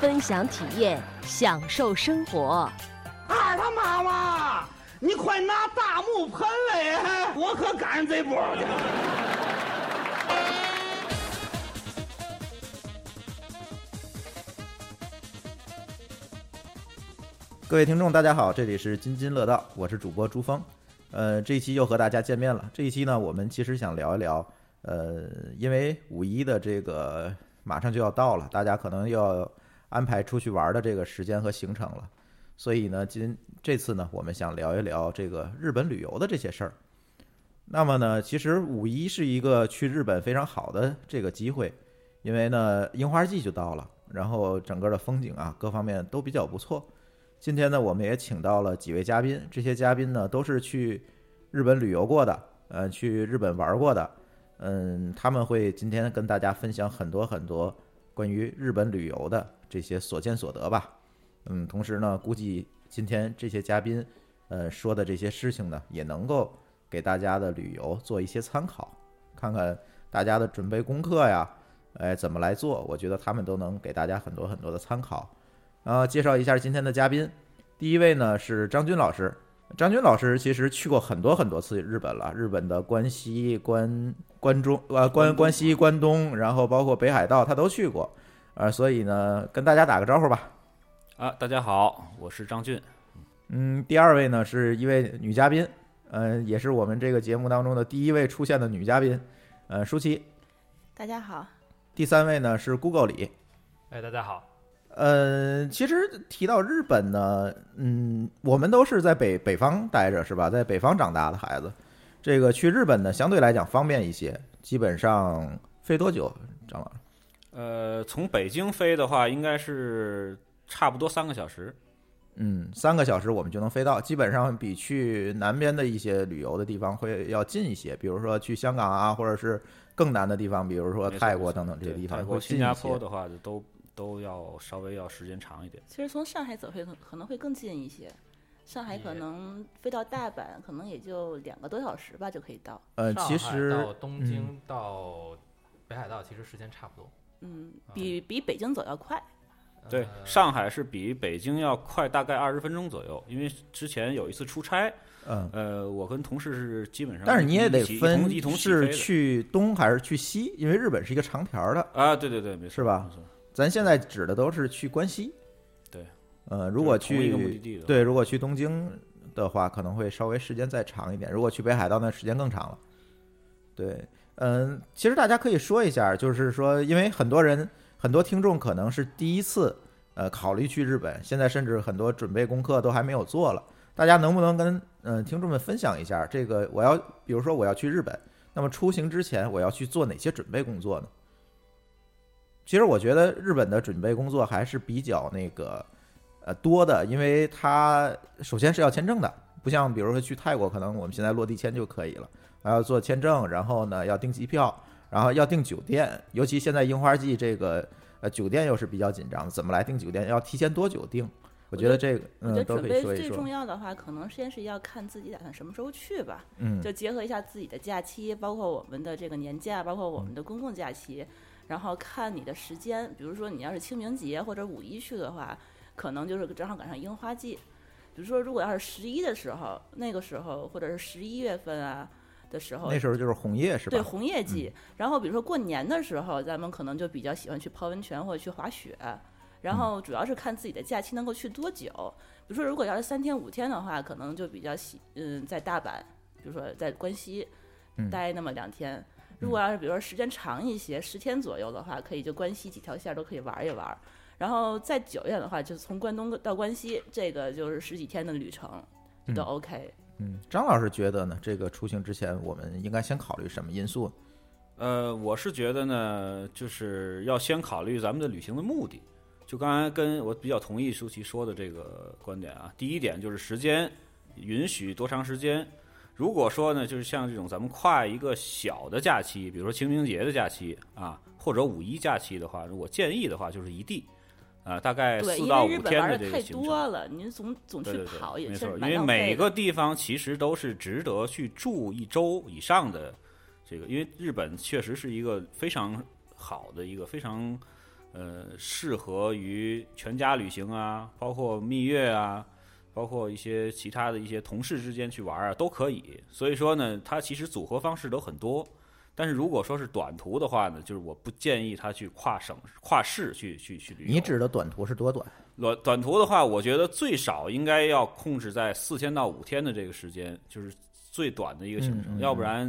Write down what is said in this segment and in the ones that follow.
分享体验，享受生活。二他妈妈，你快拿大木盆来，我可赶上这波去了。各位听众，大家好，这里是津津乐道，我是主播朱峰。呃，这一期又和大家见面了。这一期呢，我们其实想聊一聊，呃，因为五一的这个马上就要到了，大家可能要安排出去玩的这个时间和行程了，所以呢，今这次呢，我们想聊一聊这个日本旅游的这些事儿。那么呢，其实五一是一个去日本非常好的这个机会，因为呢，樱花季就到了，然后整个的风景啊，各方面都比较不错。今天呢，我们也请到了几位嘉宾，这些嘉宾呢都是去日本旅游过的，呃，去日本玩过的，嗯，他们会今天跟大家分享很多很多关于日本旅游的这些所见所得吧，嗯，同时呢，估计今天这些嘉宾，呃，说的这些事情呢，也能够给大家的旅游做一些参考，看看大家的准备功课呀，哎，怎么来做，我觉得他们都能给大家很多很多的参考。然后介绍一下今天的嘉宾，第一位呢是张军老师。张军老师其实去过很多很多次日本了，日本的关西、关关中呃关关西、关东，然后包括北海道他都去过，呃，所以呢跟大家打个招呼吧。啊，大家好，我是张俊。嗯，第二位呢是一位女嘉宾，呃，也是我们这个节目当中的第一位出现的女嘉宾，呃，舒淇。大家好。第三位呢是 Google 里。哎，大家好。呃，其实提到日本呢，嗯，我们都是在北北方待着，是吧？在北方长大的孩子，这个去日本呢，相对来讲方便一些。基本上飞多久，张老师？呃，从北京飞的话，应该是差不多三个小时。嗯，三个小时我们就能飞到，基本上比去南边的一些旅游的地方会要近一些。比如说去香港啊，或者是更南的地方，比如说泰国等等这些地方会近一些。新加坡的话，都。都要稍微要时间长一点。其实从上海走会可能会更近一些，上海可能飞到大阪可能也就两个多小时吧就可以到。呃，其实到东京到北海道其实时间差不多。嗯，比比北京走要快。对，上海是比北京要快大概二十分钟左右，因为之前有一次出差，嗯，呃，我跟同事是基本上，但是你也得分一同是去东还是去西，因为日本是一个长条的啊，对对对，没错，是吧？咱现在指的都是去关西，对，呃，如果去对，如果去东京的话，可能会稍微时间再长一点。如果去北海道，那时间更长了。对，嗯，其实大家可以说一下，就是说，因为很多人、很多听众可能是第一次呃考虑去日本，现在甚至很多准备功课都还没有做了。大家能不能跟嗯听众们分享一下，这个我要，比如说我要去日本，那么出行之前我要去做哪些准备工作呢？其实我觉得日本的准备工作还是比较那个，呃多的，因为它首先是要签证的，不像比如说去泰国，可能我们现在落地签就可以了，还要做签证，然后呢要订机票，然后要订酒店，尤其现在樱花季，这个呃酒店又是比较紧张，怎么来订酒店？要提前多久订？我觉得这个我觉得准备。最重要的话，可能先是要看自己打算什么时候去吧，嗯，就结合一下自己的假期，包括我们的这个年假，包括我们的公共假期。然后看你的时间，比如说你要是清明节或者五一去的话，可能就是正好赶上樱花季。比如说，如果要是十一的时候，那个时候或者是十一月份啊的时候，那时候就是红叶是吧？对，红叶季。然后比如说过年的时候，咱们可能就比较喜欢去泡温泉或者去滑雪。然后主要是看自己的假期能够去多久。比如说，如果要是三天五天的话，可能就比较喜嗯在大阪，比如说在关西待那么两天。如果要是比如说时间长一些，十天左右的话，可以就关西几条线都可以玩一玩。然后再久一点的话，就从关东到关西，这个就是十几天的旅程，都 OK。嗯，张老师觉得呢？这个出行之前，我们应该先考虑什么因素？呃，我是觉得呢，就是要先考虑咱们的旅行的目的。就刚才跟我比较同意舒淇说的这个观点啊。第一点就是时间允许多长时间。如果说呢，就是像这种咱们跨一个小的假期，比如说清明节的假期啊，或者五一假期的话，如果建议的话，就是一地，啊，大概四到五天玩的这个行程。多了，您总总去对对对，跑也是没错，因为每个地方其实都是值得去住一周以上的。这个，因为日本确实是一个非常好的一个非常呃适合于全家旅行啊，包括蜜月啊，包括一些其他的一些同事之间去玩啊都可以。所以说呢，它其实组合方式都很多。但是如果说是短途的话呢，就是我不建议他去跨省、跨市去去去旅游。你指的短途是多短？短短途的话，我觉得最少应该要控制在四天到五天的这个时间，就是最短的一个行程，嗯嗯嗯要不然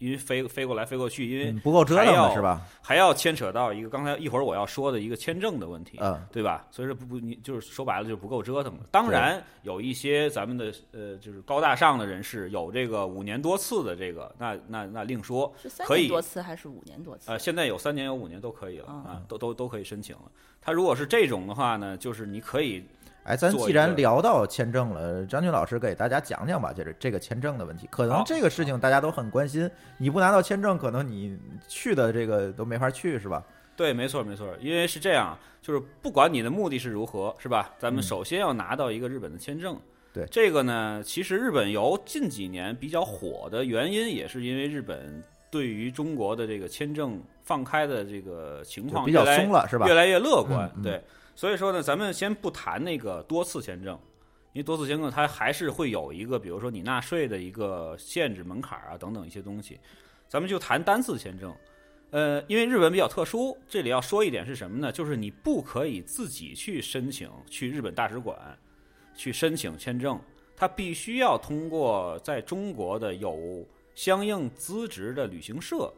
因为飞飞过来飞过去，因为嗯不够折腾是吧？还要牵扯到一个刚才一会儿我要说的一个签证的问题，嗯，对吧？所以说不不，你就是说白了就是不够折腾了。当然有一些咱们的呃就是高大上的人士有这个五年多次的这个，那那那另说。是三可以年多次还是五年多次？呃，现在有三年有五年都可以了嗯啊，都都都可以申请了。他如果是这种的话呢，就是你可以哎，咱既然聊到签证了，张军老师给大家讲讲吧，就是这个签证的问题。可能这个事情大家都很关心，你不拿到签证，可能你去的这个都没法去，是吧？对，没错没错，因为是这样，就是不管你的目的是如何，是吧？咱们嗯首先要拿到一个日本的签证。对这个呢，其实日本游近几年比较火的原因，也是因为日本对于中国的这个签证放开的这个情况比较松了，是吧越？来越乐观。嗯嗯对，所以说呢，咱们先不谈那个多次签证，因为多次签证它还是会有一个，比如说你纳税的一个限制门槛啊等等一些东西。咱们就谈单次签证。呃，因为日本比较特殊，这里要说一点是什么呢？就是你不可以自己去申请去日本大使馆去申请签证，它必须要通过在中国的有相应资质的旅行社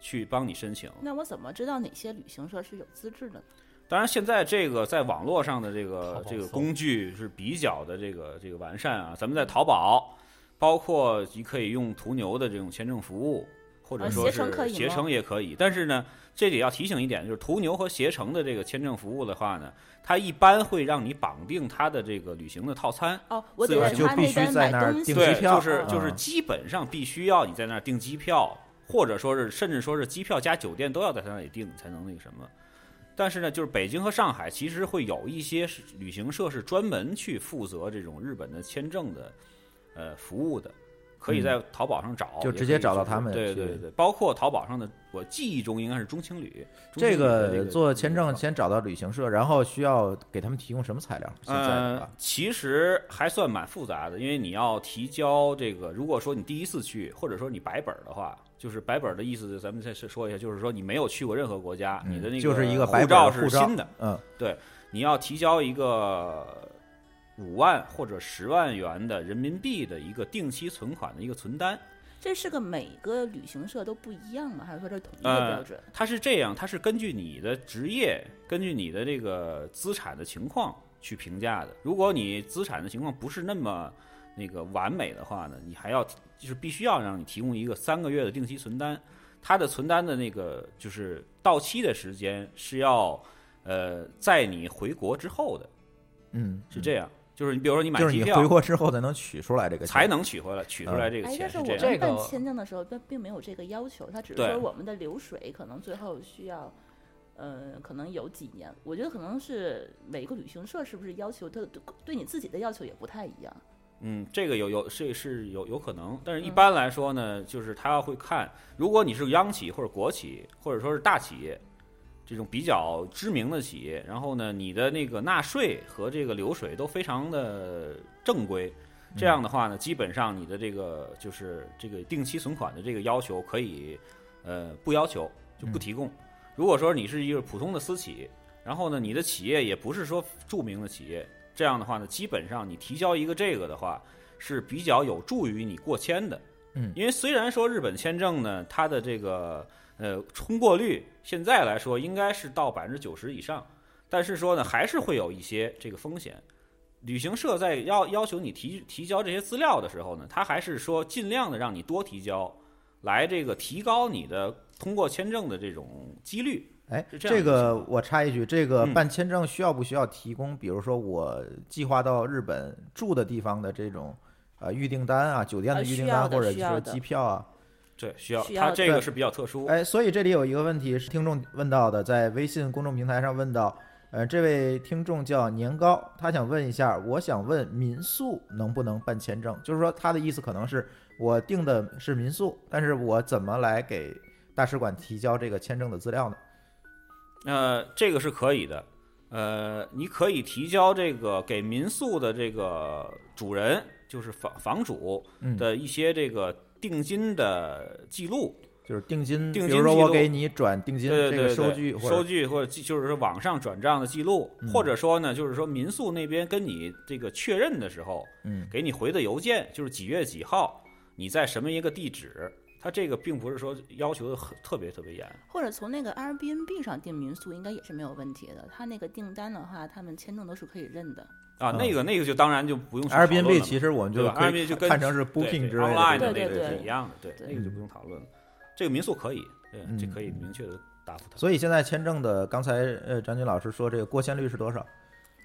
去帮你申请。那我怎么知道哪些旅行社是有资质的呢？当然，现在这个在网络上的这个这个工具是比较的这个这个完善啊。咱们在淘宝，包括你可以用途牛的这种签证服务，或者啊说携程可以吗是携程也可以。但是呢，这里要提醒一点，就是途牛和携程的这个签证服务的话呢，它一般会让你绑定它的这个旅行的套餐。哦，我得在就必须在那儿。对，订机票就是就是嗯基本上必须要你在那儿订机票，或者说是甚至说是机票加酒店都要在他那里订才能那个什么。但是呢，就是北京和上海其实会有一些旅行社是专门去负责这种日本的签证的呃服务的，可以在淘宝上找，嗯就直接找到他们对对对，包括淘宝上的，我记忆中应该是中青旅。这个做签证先找到旅行社，然后需要给他们提供什么材料？现在的呃，其实还算蛮复杂的，因为你要提交这个，如果说你第一次去，或者说你白本儿的话，就是白本儿的意思，咱们再说一下，就是说你没有去过任何国家，你的那个嗯就是一个白护照儿护照是新的，嗯，对你要提交一个五万或者十万元的人民币的一个定期存款的一个存单。这是个每个旅行社都不一样吗？还是说这是统一的呃标准？它是这样，它是根据你的职业，根据你的这个资产的情况去评价的。如果你资产的情况不是那么那个完美的话呢，你还要就是必须要让你提供一个三个月的定期存单。它的存单的那个就是到期的时间是要呃在你回国之后的，嗯，是这样。就是你比如说你买就是你机票回国之后才能取出来这个钱才能取回来，取出来这个哎，钱但是我这样。们这个办签证的时候，并并没有这个要求，他只是对说我们的流水可能最后需要，呃，可能有几年。我觉得可能是每个旅行社是不是要求他对对你自己的要求也不太一样。嗯，这个有有是是有有可能，但是一嗯般来说呢，就是他会看，如果你是央企或者国企，或者说是大企业，这种比较知名的企业，然后呢，你的那个纳税和这个流水都非常的正规，这样的话呢，基本上你的这个就是这个定期存款的这个要求可以呃不要求就不提供。如果说你是一个普通的私企，然后呢，你的企业也不是说著名的企业，这样的话呢，基本上你提交一个这个的话是比较有助于你过签的。嗯因为虽然说日本签证呢，它的这个呃通过率现在来说应该是到百分之九十以上，但是说呢，还是会有一些这个风险。旅行社在要要求你提提交这些资料的时候呢，他还是说尽量的让你多提交，来这个提高你的通过签证的这种几率。哎，是这样这个我插一句，这个嗯办签证需要不需要提供，比如说我计划到日本住的地方的这种呃预订单啊，酒店的呃预订单，或者说机票啊？对，需要需要对它这个是比较特殊。哎，所以这里有一个问题是听众问到的，在微信公众平台上问到，呃，这位听众叫年糕，他想问一下，我想问民宿能不能办签证？就是说他的意思可能是我订的是民宿，但是我怎么来给大使馆提交这个签证的资料呢？呃，这个是可以的。呃，你可以提交这个给民宿的这个主人，就是房房主嗯，的一些这个定金的记录。就是定金，定比如说我给你转定金这个对对对，收据，或者收据或者就是说网上转账的记录，嗯或者说呢，就是说民宿那边跟你这个确认的时候，嗯给你回的邮件就是几月几号，你在什么一个地址。他这个并不是说要求的很特别特别严，或者从那个 Airbnb 上订民宿，应该也是没有问题的。他那个订单的话，他们签证都是可以认的。啊，嗯那个那个就当然就不用去讨论了 Airbnb 嘛其实我们就可以？Airbnb 就跟看成是对 Booking 对之类的对对对是一样的，对，对那个就不用讨论了。这个民宿可以，对，这嗯可以明确的答复他。所以现在签证的，刚才呃张军老师说这个过签率是多少？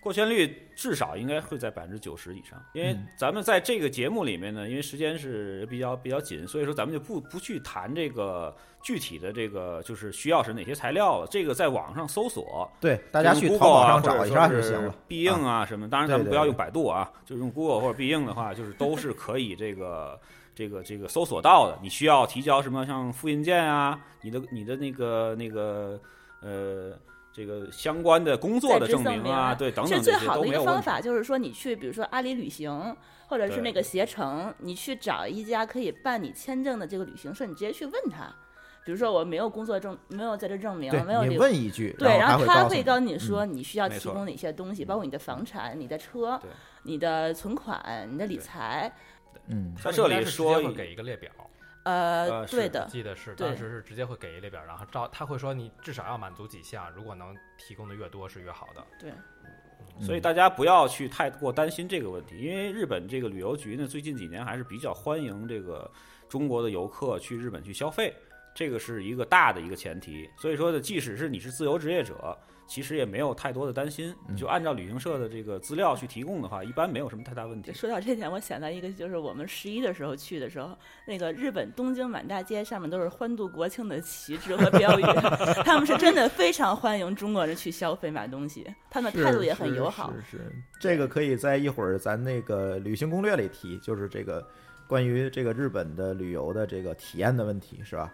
过签率至少应该会在百分之九十以上，因为嗯咱们在这个节目里面呢，因为时间是比较比较紧，所以说咱们就不不去谈这个具体的这个就是需要是哪些材料了，这个在网上搜索，对，大家去淘宝啊上找一下就行了。必应啊什么，当然咱们不要用百度啊，就用 Google 或者必应的话，就是都是可以这个这个这个搜索到的。你需要提交什么像复印件啊，你的你的那个那个呃这个相关的工作的证明啊，对等其实等这些最好的一。个方法就是说，你去比如说阿里旅行，或者是那个携程，你去找一家可以办理签证的这个旅行社，你直接去问他。比如说我没有工作证，没有在这证明，没有对，你这个。问一句，对，然后他会告会告诉你嗯说你需要提供哪些东西，包括你的房产、你的车、你的存款、你的理财。嗯在这里说给一个列表，呃，对的，记得是当时是直接会给一列表，然后照他会说你至少要满足几项，如果能提供的越多是越好的。对，所以大家不要去太过担心这个问题，因为日本这个旅游局呢，最近几年还是比较欢迎这个中国的游客去日本去消费，这个是一个大的一个前提。所以说呢，即使是你是自由职业者，其实也没有太多的担心，你就按照旅行社的这个资料去提供的话，一般没有什么太大问题。说到这点，我想到一个，就是我们十一的时候去的时候，那个日本东京满大街上面都是欢度国庆的旗帜和标语，他们是真的非常欢迎中国人去消费买东西，他们态度也很友好。是是是，这个可以在一会儿咱那个旅行攻略里提，就是这个关于这个日本的旅游的这个体验的问题，是吧？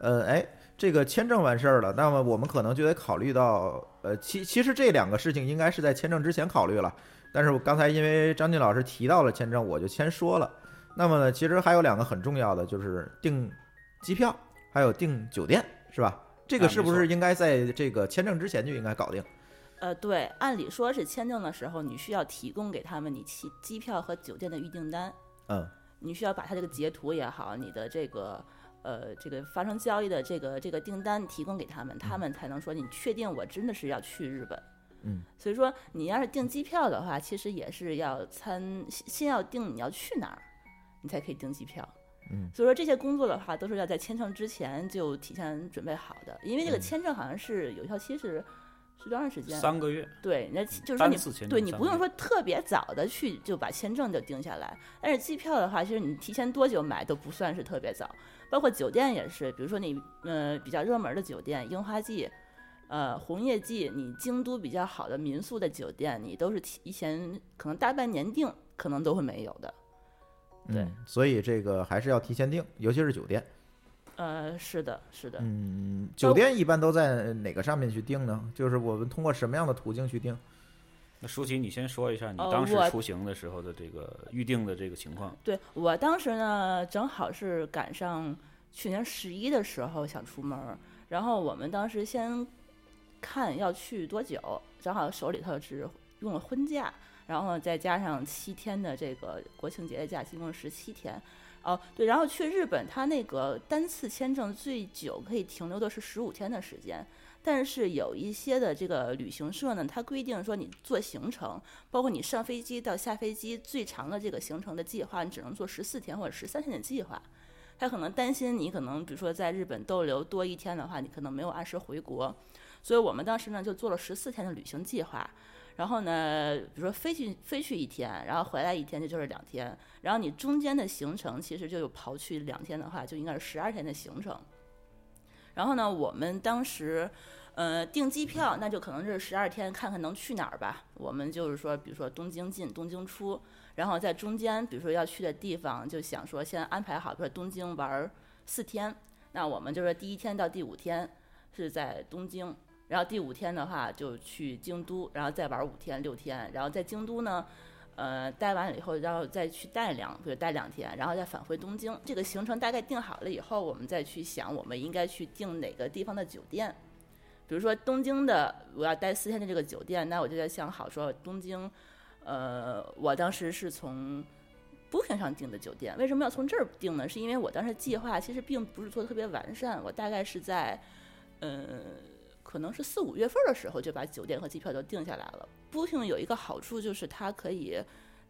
呃，哎，这个签证完事儿了，那么我们可能就得考虑到，呃，其其实这两个事情应该是在签证之前考虑了，但是我刚才因为张晋老师提到了签证，我就先说了。那么呢，其实还有两个很重要的，就是订机票，还有订酒店，是吧？这个是不是应该在这个签证之前就应该搞定？呃，对，按理说是签证的时候，你需要提供给他们你机机票和酒店的预订单，嗯你需要把它这个截图也好，你的这个呃这个发生交易的这个这个订单提供给他们，他们才能说你确定我真的是要去日本。嗯，所以说你要是订机票的话，其实也是要参先先要定你要去哪儿，你才可以订机票。嗯，所以说这些工作的话，都是要在签证之前就提前准备好的，因为这个嗯签证好像是有效期是是多长时间？三个月，对，那就是说你单次签证对你不用说特别早的去就把签证就定下来，但是机票的话，其实你提前多久买都不算是特别早，包括酒店也是，比如说你呃比较热门的酒店，樱花季。呃，红叶季，你京都比较好的民宿的酒店，你都是提前可能大半年订，可能都会没有的。对嗯，所以这个还是要提前订，尤其是酒店。呃，是的，是的。嗯，酒店一般都在哪个上面去订呢？就是我们通过什么样的途径去订？那舒淇，你先说一下你呃当时出行的时候的这个预定的这个情况。对我当时呢，正好是赶上去年十一的时候想出门儿，然后我们当时先看要去多久，正好手里头只用了婚假，然后再加上七天的这个国庆节的假期，一共十七天。哦，对，然后去日本，他那个单次签证最久可以停留的是十五天的时间，但是有一些的这个旅行社呢，它规定说你做行程，包括你上飞机到下飞机最长的这个行程的计划，你只能做十四天或者十三天的计划。他可能担心你可能比如说在日本逗留多一天的话，你可能没有按时回国，所以我们当时呢就做了十四天的旅行计划。然后呢，比如说飞去飞去一天，然后回来一天，这就是两天。然后你中间的行程其实就有刨去两天的话，就应该是十二天的行程。然后呢，我们当时呃订机票，那就可能是十二天，看看能去哪儿吧。我们就是说，比如说东京进，东京出，然后在中间，比如说要去的地方，就想说先安排好，比如说东京玩四天，那我们就是第一天到第五天是在东京。然后第五天的话就去京都，然后再玩五天六天，然后在京都呢，呃，待完了以后，然后再去待两，比如待两天，然后再返回东京。这个行程大概定好了以后，我们再去想我们应该去订哪个地方的酒店。比如说东京的，我要待四天的这个酒店，那我就在想好说东京，呃，我当时是从 Booking 上订的酒店。为什么要从这儿订呢？是因为我当时计划其实并不是做的特别完善，我大概是在，呃。可能是四五月份的时候就把酒店和机票都定下来了。Booking 有一个好处就是它可以，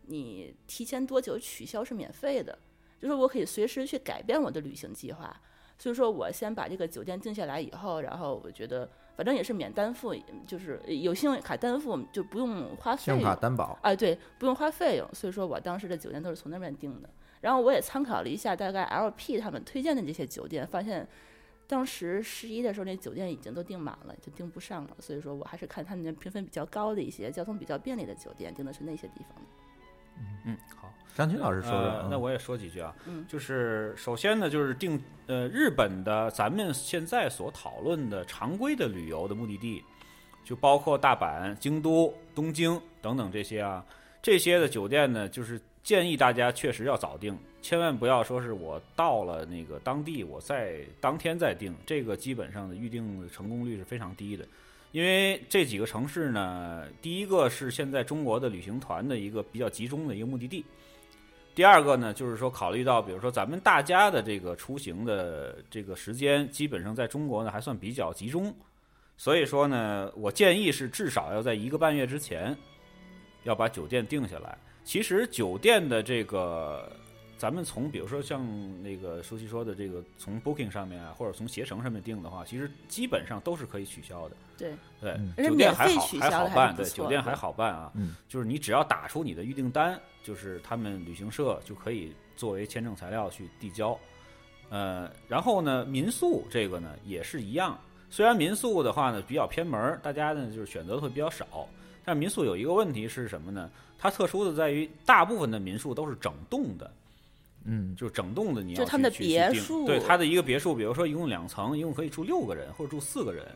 你提前多久取消是免费的，就是我可以随时去改变我的旅行计划。所以说我先把这个酒店定下来以后，然后我觉得反正也是免单付，就是有信用卡单付就不用花费。信用卡担保。哎，对，不用花费用。所以说我当时的酒店都是从那边订的。然后我也参考了一下大概 LP 他们推荐的这些酒店，发现。当时十一的时候，那酒店已经都订满了，就订不上了。所以说我还是看他们那评分比较高的一些、交通比较便利的酒店，订的是那些地方的。嗯，好，张军老师说的，那我也说几句啊。嗯，就是首先呢，就是定呃日本的咱们现在所讨论的常规的旅游的目的地，就包括大阪、京都、东京等等这些啊，这些的酒店呢，就是建议大家确实要早定。千万不要说是我到了那个当地，我在当天再定，这个基本上的预定成功率是非常低的。因为这几个城市呢，第一个是现在中国的旅行团的一个比较集中的一个目的地，第二个呢，就是说考虑到，比如说咱们大家的这个出行的这个时间，基本上在中国呢还算比较集中，所以说呢，我建议是至少要在一个半月之前要把酒店定下来。其实酒店的这个。咱们从比如说像那个舒淇说的这个，从 Booking 上面啊，或者从携程上面订的话，其实基本上都是可以取消的。对对，酒店还好还好办，对酒店还好办啊。嗯，就是你只要打出你的预订单，就是他们旅行社就可以作为签证材料去递交。呃，然后呢，民宿这个呢也是一样，虽然民宿的话呢比较偏门，大家呢就是选择的会比较少，但民宿有一个问题是什么呢？它特殊的在于，大部分的民宿都是整栋的。嗯，就是整栋的，你要就他们的别墅，对它的一个别墅，比如说一共两层，一共可以住六个人或者住四个人，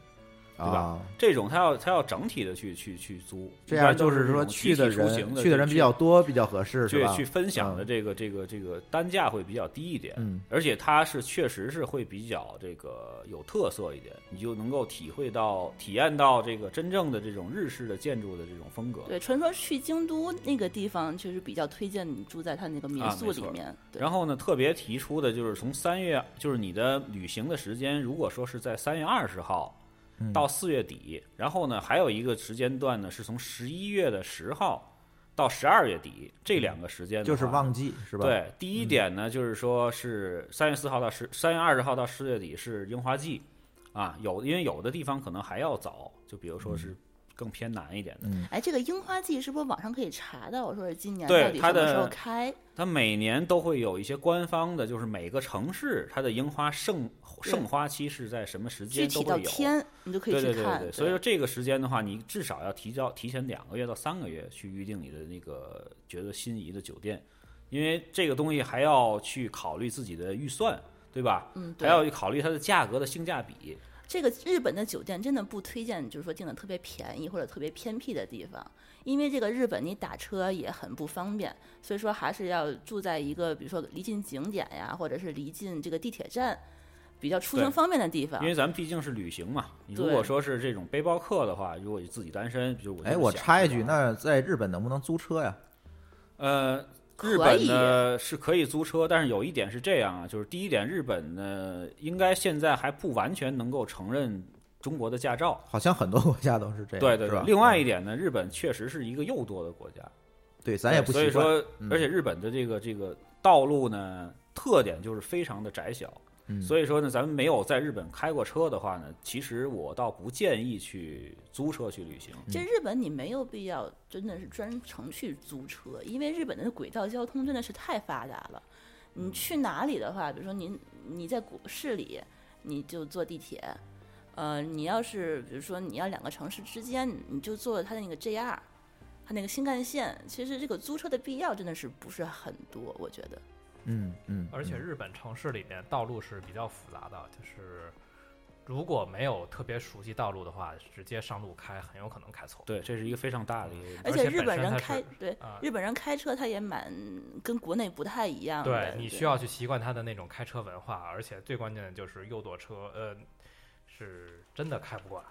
对吧？这种他要他要整体的去去去租，这样就是说去的人去的人比较多，比较合适，去去分享的这个这个这个单价会比较低一点，嗯，而且它是确实是会比较这个有特色一点，你就能够体会到体验到这个真正的这种日式的建筑的这种风格。对，传说去京都那个地方确实比较推荐你住在他那个民宿里面。然后呢，特别提出的就是从三月，就是你的旅行的时间，如果说是在三月二十号到四月底，然后呢，还有一个时间段呢，是从十一月的十号到十二月底这两个时间，就是旺季，是吧？对，第一点呢，就是说是三月四号到十三月二十号到十月底是樱花季，啊，有因为有的地方可能还要早，就比如说是。更偏南一点的，哎，这个樱花季是不是网上可以查到？我说是今年到底什么时候开？它每年都会有一些官方的，就是每个城市它的樱花盛盛花期是在什么时间都会有。天你就可以去看。对对对对，所以说这个时间的话，你至少要提交提前两个月到三个月去预定你的那个觉得心仪的酒店，因为这个东西还要去考虑自己的预算，对吧？嗯，还要去考虑它的价格的性价比。这个日本的酒店真的不推荐，就是说订的特别便宜或者特别偏僻的地方，因为这个日本你打车也很不方便，所以说还是要住在一个比如说离近景点呀，或者是离近这个地铁站，比较出行方便的地方。因为咱们毕竟是旅行嘛，你如果说是这种背包客的话，如果你自己单身，比如我哎，我插一句，那在日本能不能租车呀？呃。日本呢是可以租车，但是有一点是这样啊，就是第一点，日本呢应该现在还不完全能够承认中国的驾照，好像很多国家都是这样，对对对。另外一点呢，日本确实是一个又多的国家，对，咱也不所以说，而且日本的这个这个道路呢，特点就是非常的窄小，嗯所以说呢，咱们没有在日本开过车的话呢，其实我倒不建议去租车去旅行。这日本你没有必要真的是专程去租车，因为日本的轨道交通真的是太发达了。你去哪里的话，比如说您你在国市里，你就坐地铁，呃，你要是比如说你要两个城市之间，你就坐它的那个 JR，它那个新干线。其实这个租车的必要真的是不是很多，我觉得。嗯嗯，而且嗯日本城市里面道路是比较复杂的，就是如果没有特别熟悉道路的话，直接上路开很有可能开错。对，这是一个非常大的一个。而而且日本人开对啊日本人开车，他也蛮跟国内不太一样的。对你需要去习惯他的那种开车文化，而且最关键的就是右舵车，呃，是真的开不惯，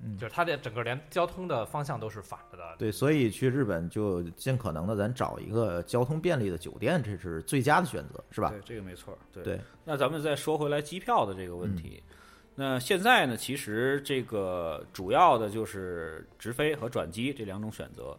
嗯就是它的整个连交通的方向都是反着的。对，所以去日本就尽可能的咱找一个交通便利的酒店，这是最佳的选择，是吧？对，这个没错。对对，那咱们再说回来机票的这个问题。嗯那现在呢，其实这个主要的就是直飞和转机这两种选择，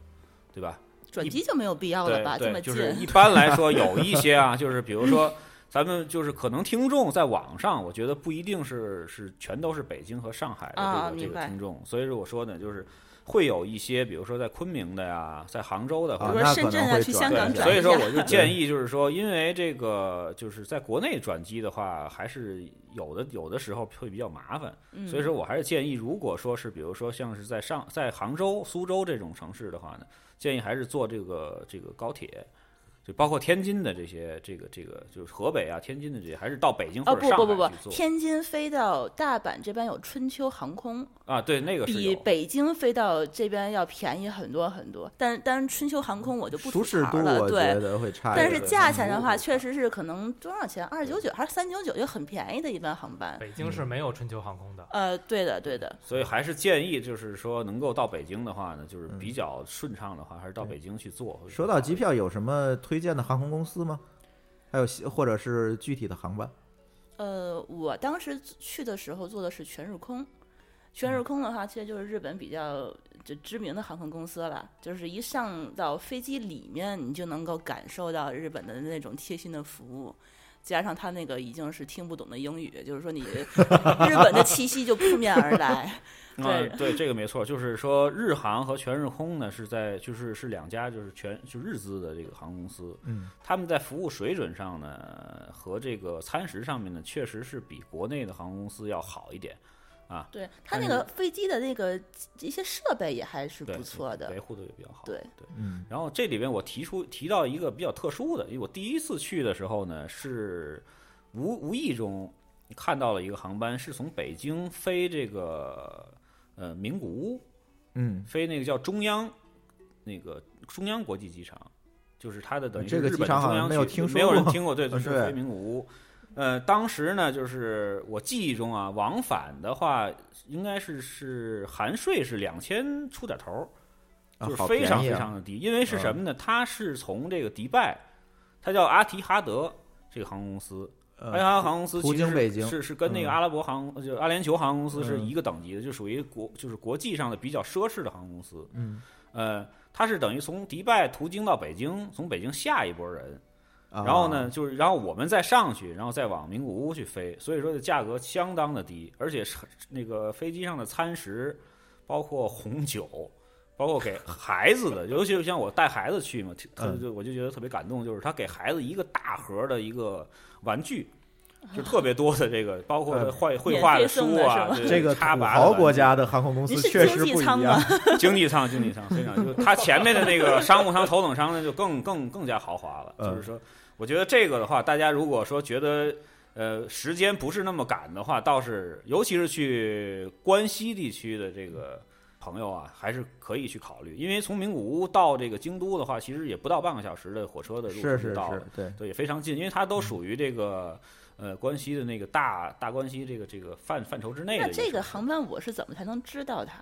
对吧？转机就没有必要了吧？这么，近，就是一般来说有一些啊，就是比如说咱们就是可能听众在网上，我觉得不一定是是全都是北京和上海的这个、这个听众，所以说我说呢，就是会有一些，比如说在昆明的呀，在杭州的，啊那可深圳啊，去能会转对，香港转所以说我就 建议，就是说，因为这个就是在国内转机的话，还是有的有的时候会比较麻烦，嗯所以说我还是建议，如果说是比如说像是在上在杭州、苏州这种城市的话呢，建议还是坐这个这个高铁。就包括天津的这些，这个这个就是河北啊、天津的这些，还是到北京或哦者上不不不不天津飞到大阪这边有春秋航空，啊。对，那个是比。北京飞到这边要便宜很多很多。但但是春秋航空我就不吐槽了，我觉对。得会差一。但是价钱的话，确实是可能多少钱？二九九还是三九九，就很便宜的一班航班。北京是没有春秋航空的，呃，对的，对的。所以还是建议，就是说能够到北京的话呢，就是嗯比较顺畅的话，还是到北京去做。说到机票，有什么推推荐的航空公司吗？还有或者是具体的航班？呃，我当时去的时候坐的是全日空。全日空的话，其实就是日本比较就知名的航空公司了。就是一上到飞机里面，你就能够感受到日本的那种贴心的服务，加上他那个已经是听不懂的英语，就是说你日本的气息就扑面而来。啊对，对，这个没错，就是说日航和全日空呢是在就是是两家就是全就日资的这个航空公司，嗯，他们在服务水准上呢和这个餐食上面呢，确实是比国内的航空公司要好一点，对他那个飞机的那个一些设备也还是，不错的维。护的也比较好。对对。嗯然后这里边我提出提到一个比较特殊的，因为我第一次去的时候呢，是无无意中看到了一个航班，是从北京飞这个呃名古屋，嗯，飞那个叫中央那个中央国际机场，就是它的等于是这个日本机场好像的中央区没有听说没有人听过，对就是飞名古屋。呃，当时呢，就是我记忆中啊，往返的话，应该是是含税是两千出点头儿，就是非常非常的低。因为是什么呢？它是从这个迪拜，它叫阿提哈德这个航空公司，阿提呃哈德航空公司途经北京是是跟那个嗯阿拉伯航就阿联酋航空公司是嗯一个等级的，就属于国就是国际上的比较奢侈的航空公司。嗯，呃，它是等于从迪拜途经到北京，从北京下一波人，然然后呢，就是然后我们再上去，然后再往名古屋去飞，所以说的价格相当的低，而且是那个飞机上的餐食，包括红酒，包括给孩子的，尤其是像我带孩子去嘛，特嗯就我就觉得特别感动，就是他给孩子一个大盒的一个玩具。就特别多的这个，包括呃绘绘画的书啊，这个插拔豪国家的航空公司确实不一样。经济舱，经济舱非常，就它前面的那个商务舱、头等舱呢，就更更更加豪华了。嗯就是说，我觉得这个的话，大家如果说觉得呃时间不是那么赶的话，倒是尤其是去关西地区的这个朋友啊，还是可以去考虑，因为从名古屋到这个京都的话，其实也不到半个小时的火车的路程就到了是，，对，对，也非常近，因为它都属于这个。呃，关西的那个大大关西这个这个范范畴之内的那这个航班我是怎么才能知道它？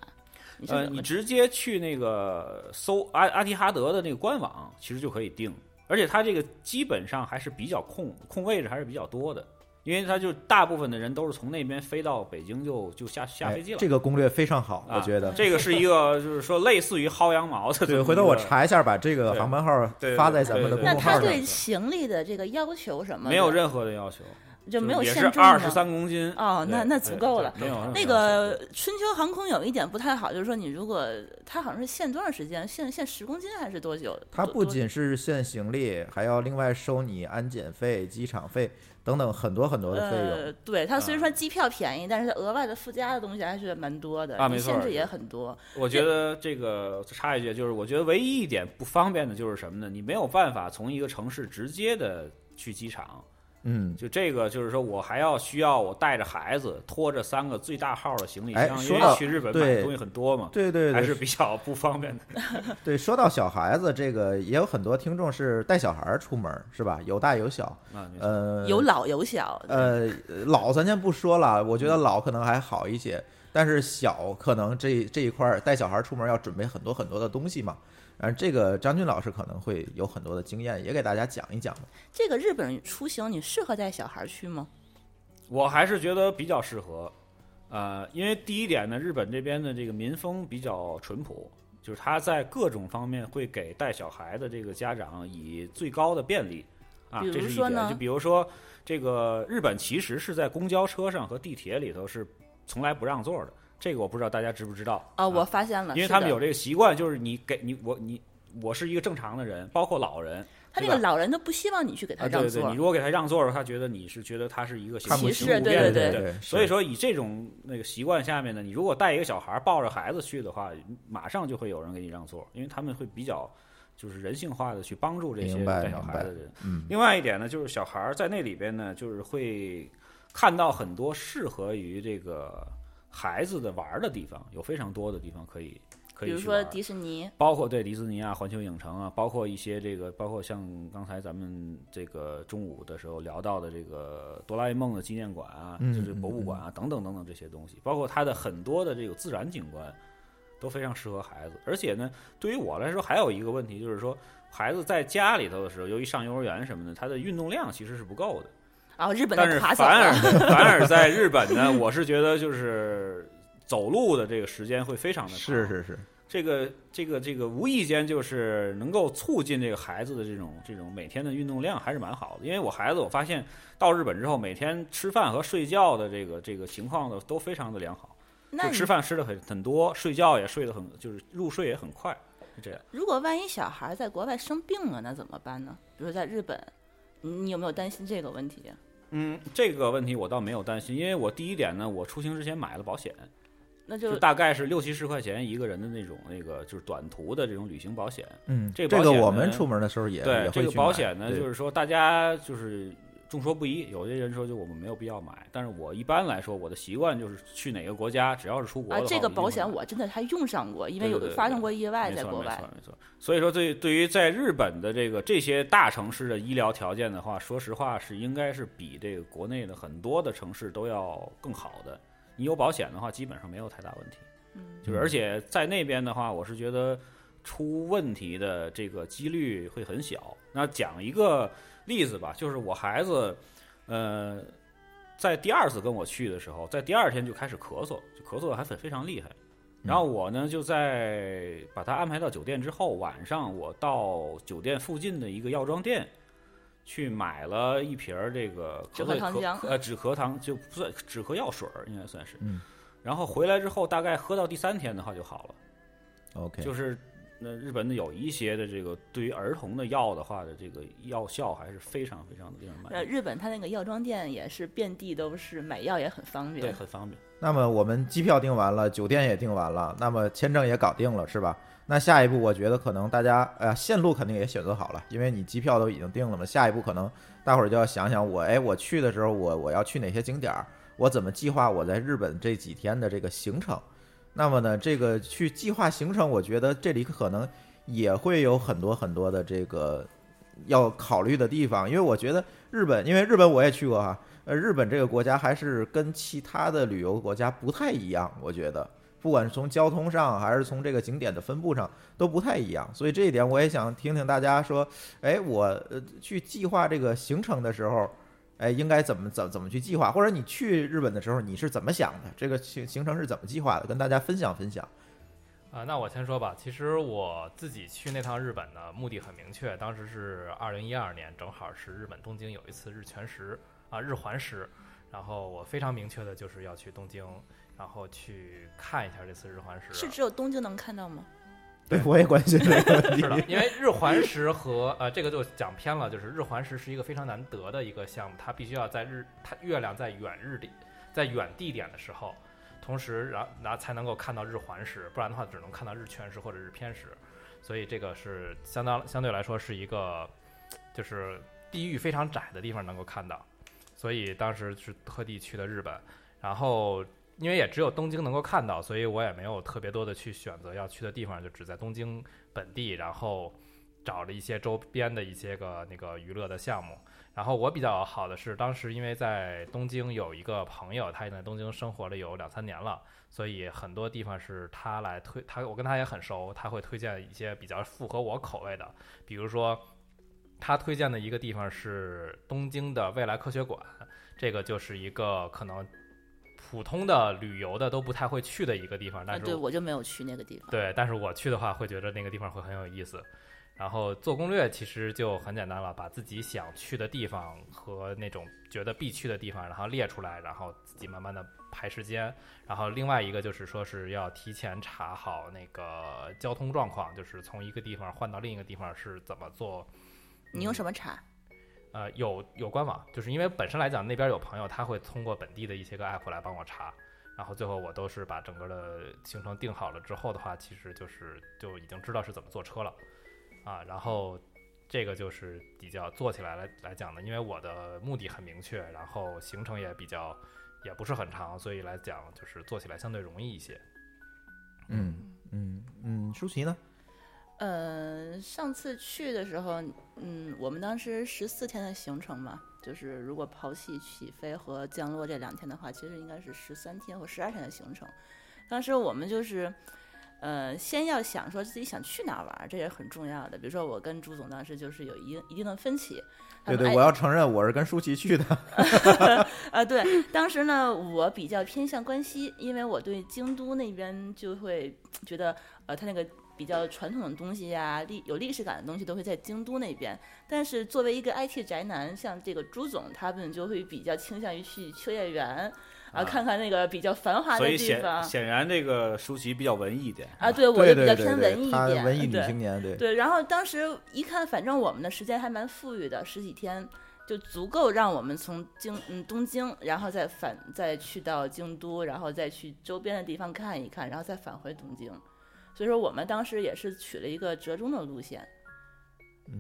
呃，你直接去那个搜阿阿提哈德的那个官网，其实就可以订，而且他这个基本上还是比较空空位置还是比较多的，因为他就大部分的人都是从那边飞到北京就就下下哎飞机了。这个攻略非常好，啊我觉得。这个是一个就是说类似于薅羊毛的对，回头我查一下，把这个航班号发在咱们的公众号上他对。行李的这个要求什么？没有任何的要求，就没有限重吗是二十三公斤哦，那那足够了。没有那个春秋航空有一点不太好，就是说你如果它好像是限多长时间，限限十公斤还是多久？它不仅是限行李，还要另外收你安检费、机场费等等很多很多的费用。呃，对，它虽然啊说机票便宜，但是它额外的附加的东西还是蛮多的，啊没错限制也很多。我觉得这个插一句，就是我觉得唯一一点不方便的就是什么呢？你没有办法从一个城市直接的去机场，嗯，就这个就是说我还要需要我带着孩子拖着三个最大号的行李哎箱，因为去日本买的东西很多嘛，对对对，还是比较不方便的。对。说到小孩子，这个也有很多听众是带小孩出门，是吧？有大有小。啊，呃，有老有小，呃，老咱先不说了，我觉得老可能还好一些，但是小可能这这一块儿带小孩出门要准备很多很多的东西嘛。然后这个张军老师可能会有很多的经验，也给大家讲一讲。这个日本出行你适合带小孩去吗？我还是觉得比较适合，呃，因为第一点呢，日本这边的这个民风比较淳朴，就是他在各种方面会给带小孩的这个家长以最高的便利啊，比如这是一点。说呢就比如说，这个日本其实是在公交车上和地铁里头是从来不让座的，这个我不知道大家知不知道啊，我发现了，因为他们有这个习惯，就是你给你我你我是一个正常的人，包括老人。他那个老人都不希望你去给他啊，让座对对，你，如果给他让座的话，他觉得你是觉得他是一个行看不起行不对对便的人对，所以说以这种那个习惯下面呢，你如果带一个小孩儿抱着孩子去的话，马上就会有人给你让座，因为他们会比较就是人性化的去帮助这些带小孩的人。嗯，另外一点呢，就是小孩儿在那里边呢，就是会看到很多适合于这个孩子的玩儿的地方，有非常多的地方可以可以比如说去玩儿迪士尼，包括对迪士尼啊、环球影城啊，包括一些这个，包括像刚才咱们这个中午的时候聊到的这个哆啦 A 梦的纪念馆啊，嗯就是博物馆啊，等等等等这些东西，包括它的很多的这个自然景观，都非常适合孩子。而且呢，对于我来说，还有一个问题就是说，孩子在家里头的时候，由于上幼儿园什么的，他的运动量其实是不够的。然后日本但是的垮走反而，反而在日本呢，我是觉得就是走路的这个时间会非常的长。是是是，这个这个这个无意间就是能够促进这个孩子的这种这种每天的运动量还是蛮好的。因为我孩子我发现到日本之后，每天吃饭和睡觉的这个这个情况呢都非常的良好，就那你吃饭吃的很很多，睡觉也睡得很就是入睡也很快，是这样。如果万一小孩在国外生病了，那怎么办呢？比如说在日本，你你有没有担心这个问题？嗯，这个问题我倒没有担心，因为我第一点呢，我出行之前买了保险，那就就大概是六七十块钱一个人的那种那个就是短途的这种旅行保险。嗯，这这个个保险呢我们出门的时候也对这个保险呢，就是说大家就是众说不一，有些人说就我们没有必要买，但是我一般来说我的习惯就是去哪个国家，只要是出国啊的，话，这个保险我真的还用上过，因为有对对对发生过意外在国外没。错没错。所以说对对于在日本的这个这些大城市的医疗条件的话，说实话是应该是比这个国内的很多的城市都要更好的。你有保险的话，基本上没有太大问题。嗯就是而且在那边的话，我是觉得出问题的这个几率会很小。那讲一个例子吧，就是我孩子，呃，在第二次跟我去的时候，在第二天就开始咳嗽，就咳嗽的还非非常厉害。然后我呢，就在把他安排到酒店之后，晚上我到酒店附近的一个药妆店去买了一瓶儿这个止咳糖浆呃止咳糖就不算止咳药水儿，应该算是。嗯。然后回来之后，大概喝到第三天的话就好了。OK，就是那日本的有一些的这个对于儿童的药的话的这个药效还是非常非常的令人满呃，意，日本它那个药妆店也是遍地都是，买药也很方便对，很方便。那么我们机票订完了，酒店也订完了，那么签证也搞定了，是吧？那下一步，我觉得可能大家，呃，线路肯定也选择好了，因为你机票都已经定了嘛。下一步可能大伙儿就要想想我，哎，我去的时候，我我要去哪些景点儿，我怎么计划我在日本这几天的这个行程。那么呢，这个去计划行程，我觉得这里可能也会有很多很多的这个要考虑的地方，因为我觉得日本，因为日本我也去过哈，呃，日本这个国家还是跟其他的旅游国家不太一样，我觉得，不管是从交通上还是从这个景点的分布上都不太一样，所以这一点我也想听听大家说，哎，我呃去计划这个行程的时候，哎，应该怎么怎怎么去计划，或者你去日本的时候你是怎么想的，这个行行程是怎么计划的，跟大家分享分享。啊，那我先说吧。其实我自己去那趟日本呢，目的很明确，当时是二零一二年，正好是日本东京有一次日全食啊日环食，然后我非常明确的就是要去东京，然后去看一下这次日环食。是只有东京能看到吗？对，我也关心这个问题。因为日环食和呃这个就讲偏了，就是日环食是一个非常难得的一个项目，它必须要在日它月亮在远日地在远地点的时候，同时然然后才能够看到日环食，不然的话只能看到日全食或者日偏食，所以这个是相当相对来说是一个就是地域非常窄的地方能够看到，所以当时是特地去的日本，然后。因为也只有东京能够看到，所以我也没有特别多的去选择要去的地方，就只在东京本地，然后找了一些周边的一些个那个娱乐的项目。然后我比较好的是，当时因为在东京有一个朋友，他已经在东京生活了有两三年了，所以很多地方是他来推，他我跟他也很熟，他会推荐一些比较符合我口味的，比如说他推荐的一个地方是东京的未来科学馆，这个就是一个可能。普通的旅游的都不太会去的一个地方，但是对我就没有去那个地方。对，但是我去的话，会觉得那个地方会很有意思。然后做攻略其实就很简单了，把自己想去的地方和那种觉得必去的地方，然后列出来，然后自己慢慢的排时间。然后另外一个就是说是要提前查好那个交通状况，就是从一个地方换到另一个地方是怎么做。你用什么查？呃，有有官网，就是因为本身来讲那边有朋友，他会通过本地的一些个 app 来帮我查，然后最后我都是把整个的行程定好了之后的话，其实就是就已经知道是怎么坐车了，啊，然后这个就是比较做起来来来讲的，因为我的目的很明确，然后行程也比较也不是很长，所以来讲就是做起来相对容易一些。嗯嗯嗯，舒淇呢？呃，上次去的时候，嗯，我们当时十四天的行程嘛，就是如果抛弃起飞和降落这两天的话，其实应该是十三天或十二天的行程。当时我们就是，呃，先要想说自己想去哪儿玩，这也很重要的。比如说我跟朱总当时就是有一一定的分歧。对对，我要承认我是跟舒淇去的。啊，对，当时呢，我比较偏向关西，因为我对京都那边就会觉得，呃，他那个。比较传统的东西呀，历有历史感的东西都会在京都那边。但是作为一个 IT 宅男，像这个朱总，他们就会比较倾向于去秋叶原啊，看看那个比较繁华的地方。显显然，这个舒淇比较文艺一点啊，对我就比较偏文艺一点，文艺女青年，对对。然后当时一看，反正我们的时间还蛮富裕的，十几天就足够让我们从京嗯东京，然后再返再去到京都，然后再去周边的地方看一看，然后再返回东京。所以说，我们当时也是取了一个折中的路线。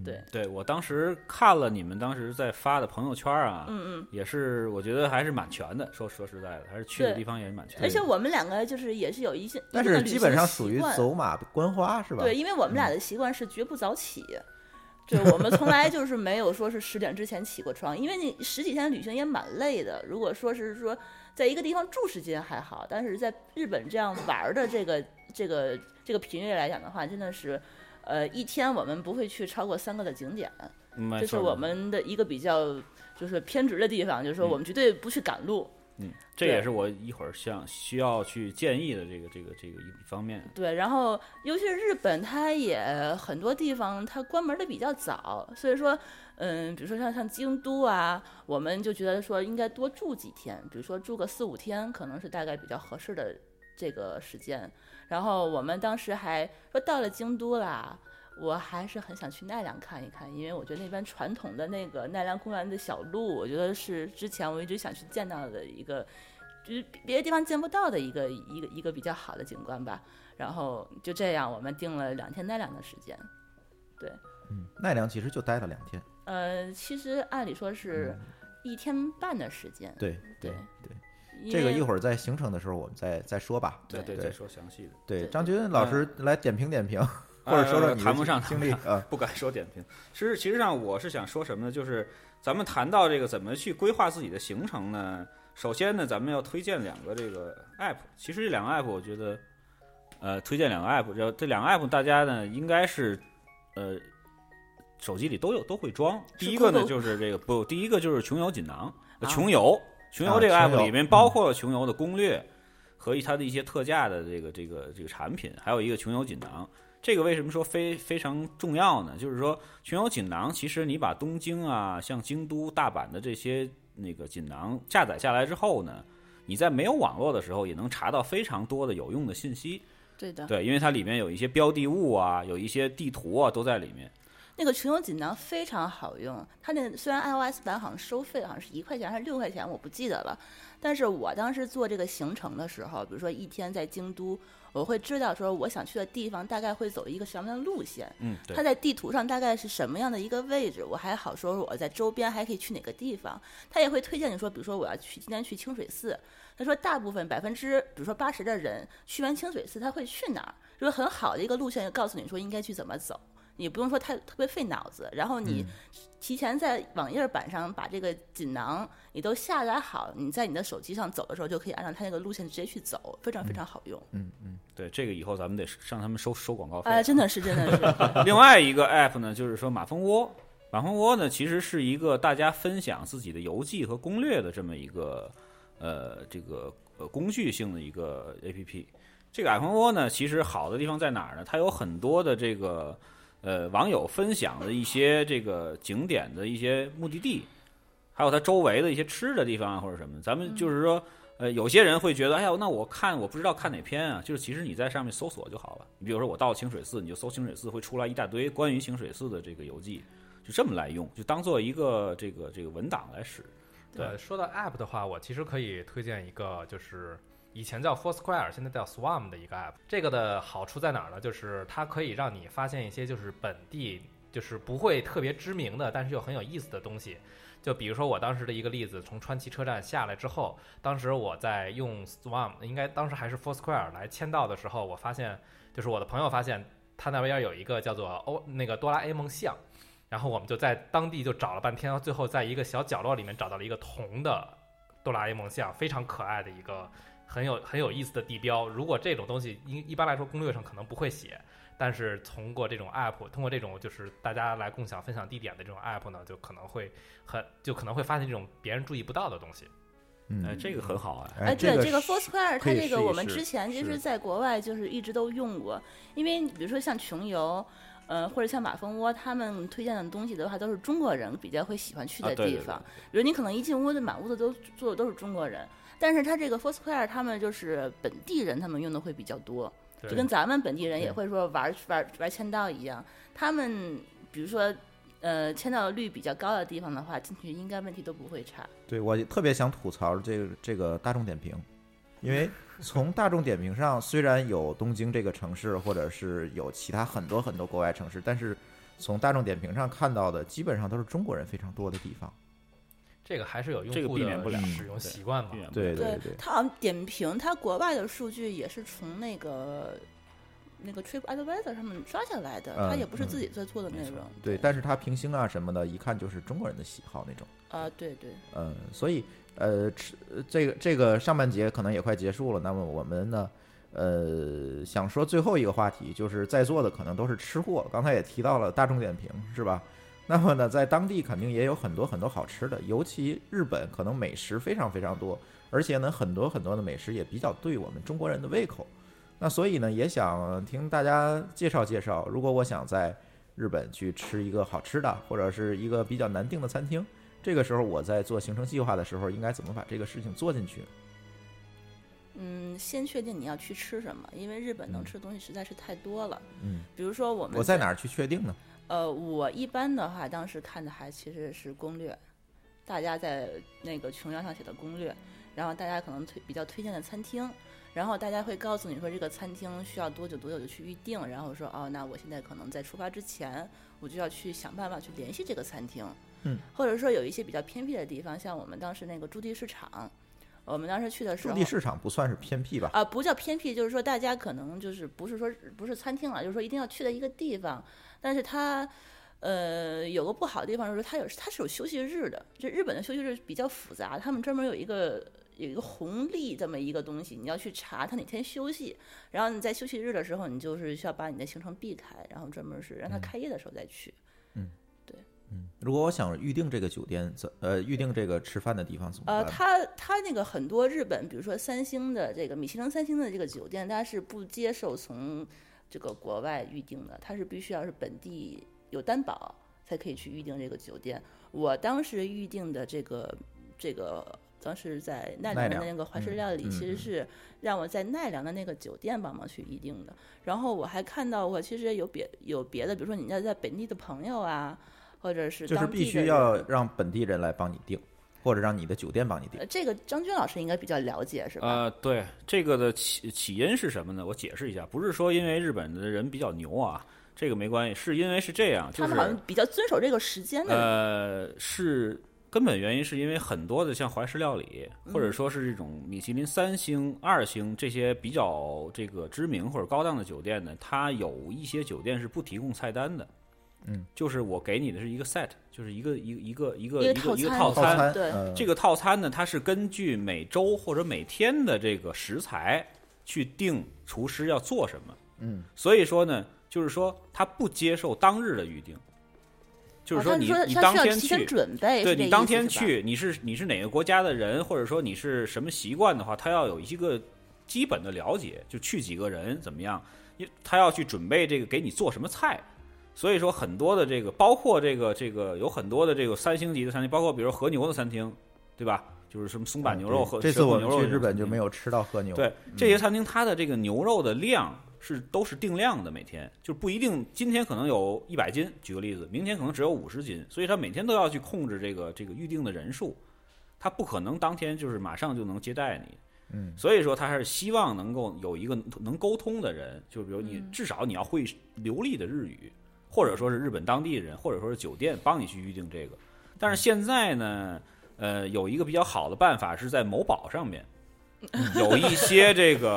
对，对我当时看了你们当时在发的朋友圈啊，嗯嗯，也是我觉得还是蛮全的。说说实在的，还是去的地方也是蛮全的。而且我们两个就是也是有一些，但是基本上属于走马观花是吧？对，因为我们俩的习惯是绝不早起，就我们从来就是没有说是十点之前起过床，因为你十几天旅行也蛮累的。如果说是说在一个地方住时间还好，但是在日本这样玩的这个这个。这个频率来讲的话，真的是，呃，一天我们不会去超过三个的景点，这是我们的一个比较就是偏执的地方，就是说我们绝对不去赶路。嗯，这也是我一会儿想需要去建议的这个这个这个一方面。对，然后尤其是日本，它也很多地方它关门的比较早，所以说，嗯，比如说像像京都啊，我们就觉得说应该多住几天，比如说住个四五天，可能是大概比较合适的这个时间。然后我们当时还说到了京都啦，我还是很想去奈良看一看，因为我觉得那边传统的那个奈良公园的小路，我觉得是之前我一直想去见到的一个，就是别的地方见不到的一个一个一个比较好的景观吧。然后就这样，我们定了两天奈良的时间。对，嗯，奈良其实就待了两天。呃，其实按理说是一天半的时间。对对对。这个一会儿在行程的时候我们再再说吧。对对，再说详细的。对，张军老师来点评点评，或者说说谈不上经历啊，不敢说点评。其实，其实上我是想说什么呢？就是咱们谈到这个怎么去规划自己的行程呢？首先呢，咱们要推荐两个这个 app。其实这两个 app，我觉得，呃，推荐两个 app，这这两个 app 大家呢应该是呃手机里都有都会装。第一个呢就是这个不，第一个就是穷游锦囊，穷游。穷游这个 app 里面包括了穷游的攻略和它的一些特价的这个这个这个产品，还有一个穷游锦囊。这个为什么说非非常重要呢？就是说穷游锦囊，其实你把东京啊、像京都、大阪的这些那个锦囊下载下来之后呢，你在没有网络的时候也能查到非常多的有用的信息。对的。对，因为它里面有一些标的物啊，有一些地图啊，都在里面。那个群游锦囊非常好用，它那虽然 iOS 版好像收费，好像是一块钱还是六块钱，我不记得了。但是我当时做这个行程的时候，比如说一天在京都，我会知道说我想去的地方大概会走一个什么样的路线，嗯，对它在地图上大概是什么样的一个位置，我还好说我在周边还可以去哪个地方。它也会推荐你说，比如说我要去今天去清水寺，他说大部分百分之比如说八十的人去完清水寺他会去哪儿，就是很好的一个路线，告诉你说应该去怎么走。你不用说太特别费脑子，然后你提前在网页版上把这个锦囊你都下载好，你在你的手机上走的时候就可以按照它那个路线直接去走，非常非常好用。嗯嗯，对，这个以后咱们得上他们收收广告费。哎，真的是真的是。另外一个 app 呢，就是说马蜂窝。马蜂窝呢，其实是一个大家分享自己的游记和攻略的这么一个呃这个呃工具性的一个 app。这个马蜂窝呢，其实好的地方在哪儿呢？它有很多的这个。呃，网友分享的一些这个景点的一些目的地，还有它周围的一些吃的地方啊，或者什么，咱们就是说，呃，有些人会觉得，哎呀，那我看我不知道看哪篇啊，就是其实你在上面搜索就好了。你比如说，我到清水寺，你就搜清水寺，会出来一大堆关于清水寺的这个游记，就这么来用，就当做一个这个这个文档来使。对，说到 App 的话，我其实可以推荐一个，就是。以前叫 Foursquare，现在叫 Swarm 的一个 app。这个的好处在哪儿呢？就是它可以让你发现一些就是本地就是不会特别知名的，但是又很有意思的东西。就比如说我当时的一个例子，从川崎车站下来之后，当时我在用 Swarm，应该当时还是 Foursquare 来签到的时候，我发现就是我的朋友发现他那边有一个叫做欧那个哆啦 A 梦像，然后我们就在当地就找了半天，最后在一个小角落里面找到了一个铜的哆啦 A 梦像，非常可爱的一个。很有很有意思的地标，如果这种东西一一般来说攻略上可能不会写，但是通过这种 app，通过这种就是大家来共享分享地点的这种 app 呢，就可能会很就可能会发现这种别人注意不到的东西。哎，这个很好啊！哎，对，这个 Foursquare 它这个我们之之前其实在国外就是一直都用过，因为比如说像穷游，呃，或者像马蜂窝，他们推荐的东西的话都是中国人比较会喜欢去的地方，比如你可能一进屋子满屋子都坐的都是中国人。但是它这个 Foursquare，他们就是本地人，他们用的会比较多，就跟咱们本地人也会说玩玩玩签到一样。他们比如说，呃，签到率比较高的地方的话，进去应该问题都不会差。对我特别想吐槽这个这个大众点评，因为从大众点评上虽然有东京这个城市，或者是有其他很多很多国外城市，但是从大众点评上看到的基本上都是中国人非常多的地方。这个还是有用户的使用习惯嘛？对对对，它好像点评，它国外的数据也是从那个那个 Trip Advisor 上面刷下来的，它也不是自己在做的内容。对，但是它评星啊什么的，一看就是中国人的喜好那种。啊，对对。嗯，所以呃，吃这个这个上半节可能也快结束了，那么我们呢，呃，想说最后一个话题，就是在座的可能都是吃货，刚才也提到了大众点评，是吧？那么呢，在当地肯定也有很多很多好吃的，尤其日本可能美食非常非常多，而且呢，很多很多的美食也比较对我们中国人的胃口。那所以呢，也想听大家介绍介绍，如果我想在日本去吃一个好吃的，或者是一个比较难订的餐厅，这个时候我在做行程计划的时候，应该怎么把这个事情做进去？嗯，先确定你要去吃什么，因为日本能吃的东西实在是太多了。嗯，比如说我们我在哪儿去确定呢？呃，我一般的话，当时看的还其实是攻略，大家在那个琼瑶上写的攻略，然后大家可能推比较推荐的餐厅，然后大家会告诉你说这个餐厅需要多久多久就去预定，然后说哦，那我现在可能在出发之前，我就要去想办法去联系这个餐厅，嗯，或者说有一些比较偏僻的地方，像我们当时那个驻地市场，我们当时去的时候，驻地市场不算是偏僻吧？啊，不叫偏僻，就是说大家可能就是不是说不是餐厅了，就是说一定要去的一个地方。但是它，呃，有个不好的地方就是它有它是有休息日的。这日本的休息日比较复杂，他们专门有一个有一个红利这么一个东西，你要去查他哪天休息。然后你在休息日的时候，你就是需要把你的行程避开，然后专门是让他开业的时候再去。嗯，对，嗯。如果我想预定这个酒店，怎呃预定这个吃饭的地方怎么办？呃，它它那个很多日本，比如说三星的这个米其林三星的这个酒店，它是不接受从。这个国外预定的，它是必须要是本地有担保才可以去预定这个酒店。我当时预定的这个这个当时在奈奈良良的那个怀石嗯料理，其实是让我在奈良的那个酒店帮忙去预定的。然后我还看到过，其实有别有别的，比如说你要在本地的朋友啊，或者是就是当地的必须要让本地人来帮你订，或者让你的酒店帮你订呃。这个张军老师应该比较了解，是吧？呃，对这个的起起因是什么呢？我解释一下，不是说因为日本的人比较牛啊，这个没关系，是因为是这样，就是他们好像比较遵守这个时间的。呃，是根本原因是因为很多的像怀石料理，或嗯者说是这种米其林三星、二星这些比较这个知名或者高档的酒店呢，它有一些酒店是不提供菜单的。嗯，就是我给你的是一个 set，就是一个一个一个一个一个一个套餐套套餐。对呃这个套餐呢，它是根据每周或者每天的这个食材去定厨师要做什么。嗯，所以说呢，就是说他不接受当日的预定，就是说你、你当天去，对你当天去，你是你是哪个国家的人，或者说你是什么习惯的话，他要有一个基本的了解，就去几个人怎么样，他要去准备这个给你做什么菜。所以说很多的这个，包括这个这个有很多的这个三星级的餐厅，包括比如和牛的餐厅，对吧？就是什么松板牛肉和对这次我们去日本就没有吃到和牛。对这些餐厅，它的这个牛肉的量是都是定量的，每天就不一定今天可能有一百斤，举个例子，明天可能只有五十斤，所以他每天都要去控制这个这个预定的人数，他不可能当天就是马上就能接待你。嗯，所以说他还是希望能够有一个能沟通的人，就比如你嗯至少你要会流利的日语，或者说是日本当地人，或者说是酒店帮你去预定这个。但是现在呢，呃，有一个比较好的办法是在某宝上面，有一些这个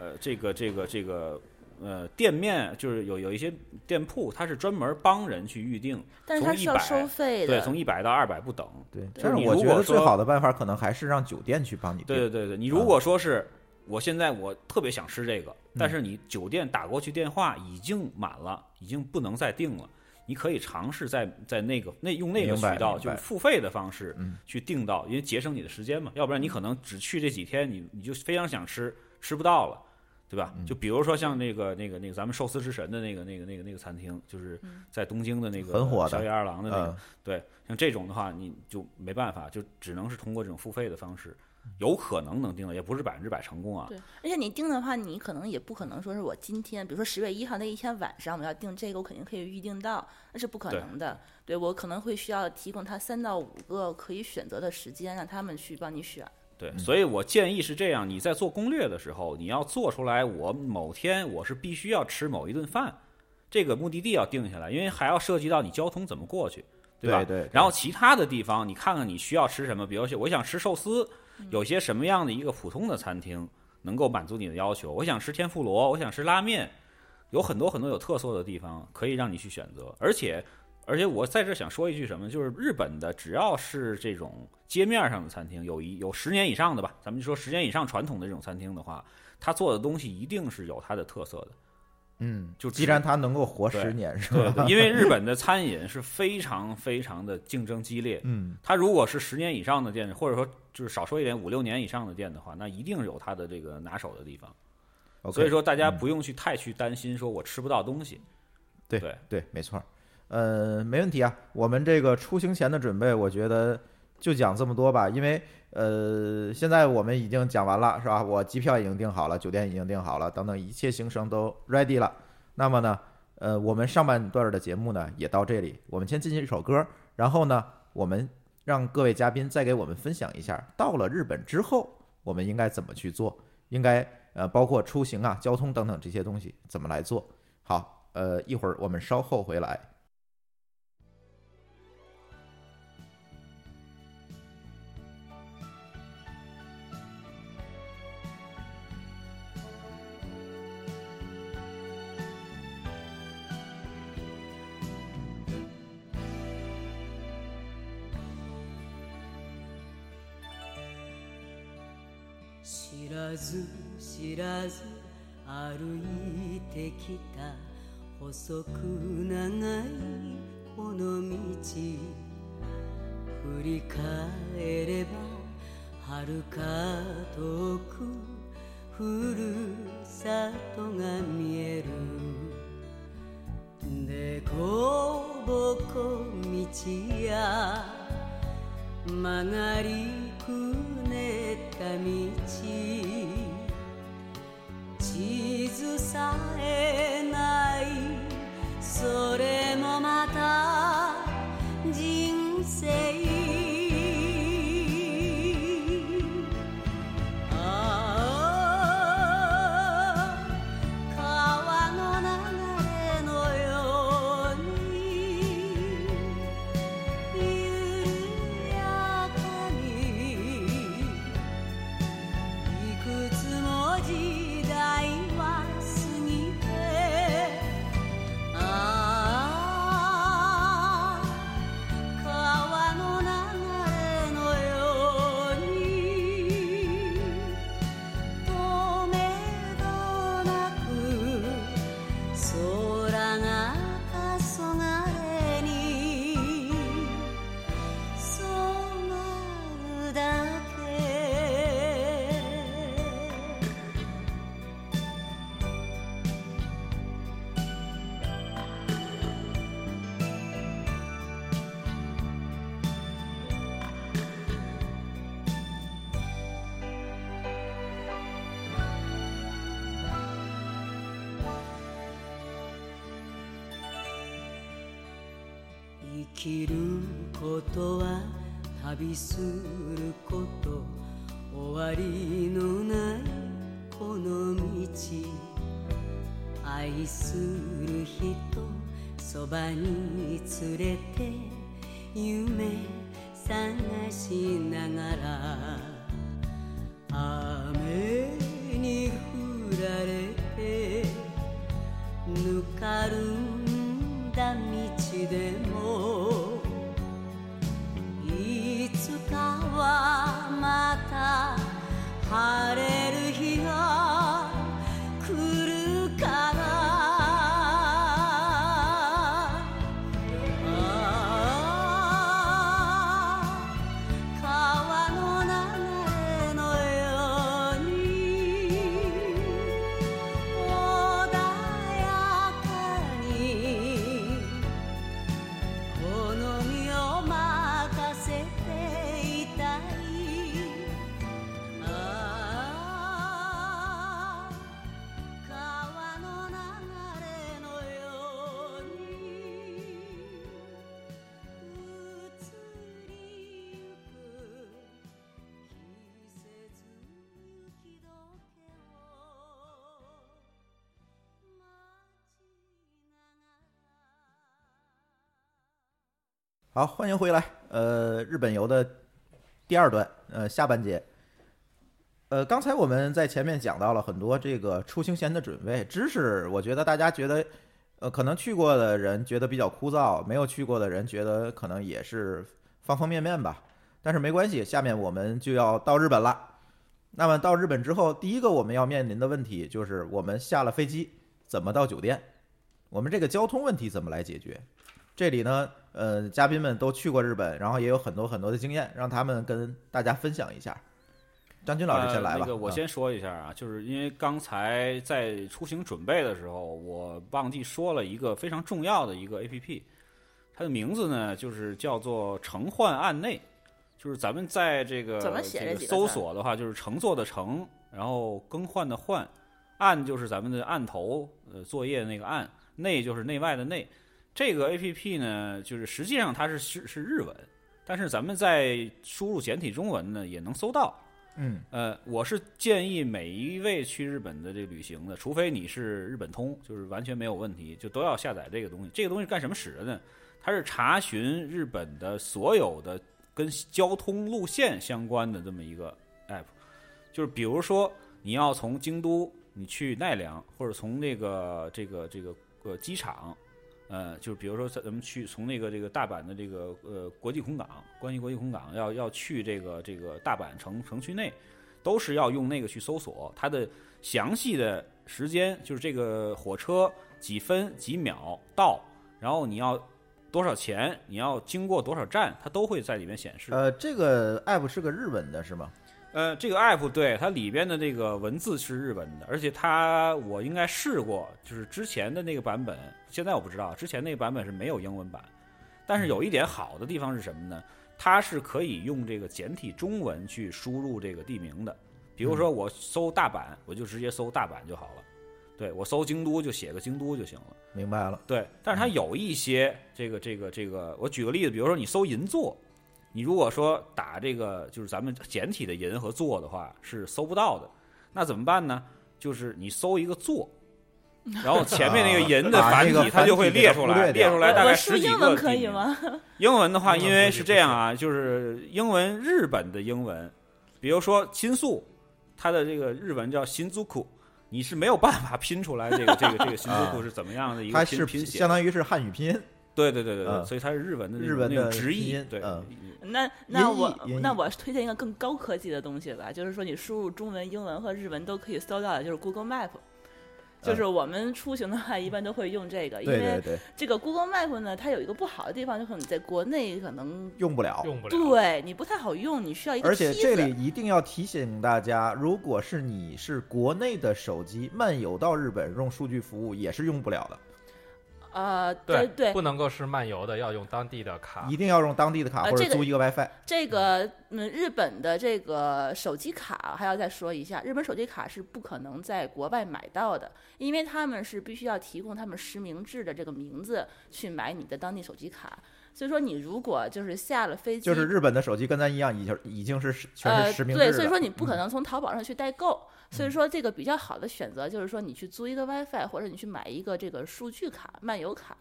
呃这个这个这个呃店面，就是有有一些店铺，它是专门帮人去预定，但是他从100是要收费对，从一百到二百不等。对，但是我觉得最好的办法可能还是让酒店去帮你。对对对对，你如果说是我现在我特别想吃这个，嗯但是你酒店打过去电话已经满了，已经不能再订了。你可以尝试在在那个那用那个渠道，就是付费的方式嗯去订到，因为节省你的时间嘛。要不然你可能只去这几天，你你就非常想吃，吃不到了，对吧？嗯就比如说像那个那个那个咱们寿司之神的那个那个那个那个餐厅，就是在东京的那个很火的小野二郎的那个嗯，对，像这种的话，你就没办法，就只能是通过这种付费的方式，有可能能定的，也不是百分之百成功啊。对，而且你订的话，你可能也不可能说是我今天，比如说十月一号那一天晚上我要定这个，我肯定可以预定到，那是不可能的。对我可能会需要提供他三到五个可以选择的时间，让他们去帮你选。对，所以我建议是这样：你在做攻略的时候，你要做出来，我某天我是必须要吃某一顿饭，这个目的地要定下来，因为还要涉及到你交通怎么过去，吧？对对对然后其他的地方，你看看你需要吃什么，比如说我想吃寿司，有些什么样的一个普通的餐厅能够满足你的要求？我想吃天妇罗，我想吃拉面，有很多很多有特色的地方可以让你去选择，而且。而且我在这想说一句什么，就是日本的只要是这种街面上的餐厅，有一有十年以上的吧，咱们就说十年以上传统的这种餐厅的话，他做的东西一定是有它的特色的。嗯，就既然它能够活十年，是吧？因为日本的餐饮是非常非常的竞争激烈。嗯，它如果是十年以上的店，或者说就是少说一点五六年以上的店的话，那一定有它的这个拿手的地方。所以说大家嗯不用去太去担心说我吃不到东西。对对对，没错儿。呃，没问题啊。我们这个出行前的准备，我觉得就讲这么多吧。因为呃，现在我们已经讲完了，是吧？我机票已经订好了，酒店已经订好了，等等一切行程都 ready 了。那么呢，呃，我们上半段的节目呢也到这里，我们先进行一首歌，然后呢，我们让各位嘉宾再给我们分享一下，到了日本之后我们应该怎么去做，应该呃包括出行啊、交通等等这些东西怎么来做。好，呃，一会儿我们稍后回来。らず知らず歩いてきた細く長いこの道振り返れば遥か遠くふるさとが見える。でこぼこ道や曲がりくるねった道。地図さえない。それもまた人生。きることは旅すること終わりのないこの道。愛する人そばに連れて夢探しながら。好，欢迎回来。呃，日本游的第二段，呃，下半节。呃，刚才我们在前面讲到了很多这个出行前的准备知识，我觉得大家觉得，呃，可能去过的人觉得比较枯燥，没有去过的人觉得可能也是方方面面吧。但是没关系，下面我们就要到日本了。那么到日本之后，第一个我们要面临的问题就是我们下了飞机怎么到酒店，我们这个交通问题怎么来解决？这里呢，呃，嘉宾们都去过日本，然后也有很多很多的经验，让他们跟大家分享一下。张军老师先来吧。呃那个我嗯先说一下啊，就是因为刚才在出行准备的时候，我忘记说了一个非常重要的一个 A P P，它的名字呢就是叫做乘换案内，就是咱们在这个怎么写这个搜索的话，就是乘坐的乘，然后更换的换，案就是咱们的案头，呃，作业那个案，内就是内外的内。这个 A P P 呢，就是实际上它是是是日文，但是咱们在输入简体中文呢也能搜到。嗯呃，我是建议每一位去日本的这个旅行的，除非你是日本通，就是完全没有问题，就都要下载这个东西。这个东西干什么使的呢？它是查询日本的所有的跟交通路线相关的这么一个 app，就是比如说你要从京都你去奈良，或者从那个这个这个呃机场。呃，就是比如说，咱们去从那个这个大阪的这个呃国际空港，关西国际空港要要去这个这个大阪城城区内，都是要用那个去搜索它的详细的时间，就是这个火车几分几秒到，然后你要多少钱，你要经过多少站，它都会在里面显示。呃，这个 app 是个日文的是吗？呃，这个 app 对它里边的这个文字是日文的，而且它我应该试过，就是之前的那个版本，现在我不知道，之前那个版本是没有英文版。但是有一点好的地方是什么呢？它是可以用这个简体中文去输入这个地名的。比如说我搜大阪，我就直接搜大阪就好了。对我搜京都就写个京都就行了。明白了。对，但是它有一些这个这个这个，我举个例子，比如说你搜银座，你如果说打这个就是咱们简体的银和座的话，是搜不到的。那怎么办呢？就是你搜一个座，然后前面那个银的 繁体它就会列出来，列出来大概我输十几英文可以吗？英文的话，因为是这样啊，就是英文日本的英文，比如说新宿，它的这个日文叫新租库，你是没有办法拼出来这个这个这个新租库是怎么样的一个它是拼拼写相。当于是汉语拼音，对对对对对，嗯所以它是日文的日文的直译音，对，嗯那那我那我推荐一个更高科技的东西吧，就是说你输入中文、英文和日文都可以搜到的，就是 Google Map。就是我们出行的话，一般都会用这个，因为这个 Google Map 呢，它有一个不好的地方，就是你在国内可能用不了。用不了。对你不太好用，你需要一个而且这里。一定要提醒大家，如果是你是国内的手机漫游到日本用数据服务，也是用不了的，呃，对对不，能够是漫游的，要用当地的卡一。定要用当地的卡呃或者租一个 WiFi。这个嗯，日本的这个手机卡还要再说一下，日本手机卡是不可能在国外买到的，因为他们是必须要提供他们实名制的这个名字去买你的当地手机卡。所以说，你如果就是下了飞机，就是日本的手机跟咱一样，已经已经是全呃是实名制的。对，所以说你不嗯可能从淘宝上去代购。所以说，这个比较好的选择就是说，你去租一个 WiFi，或者你去买一个这个数据卡、漫游卡，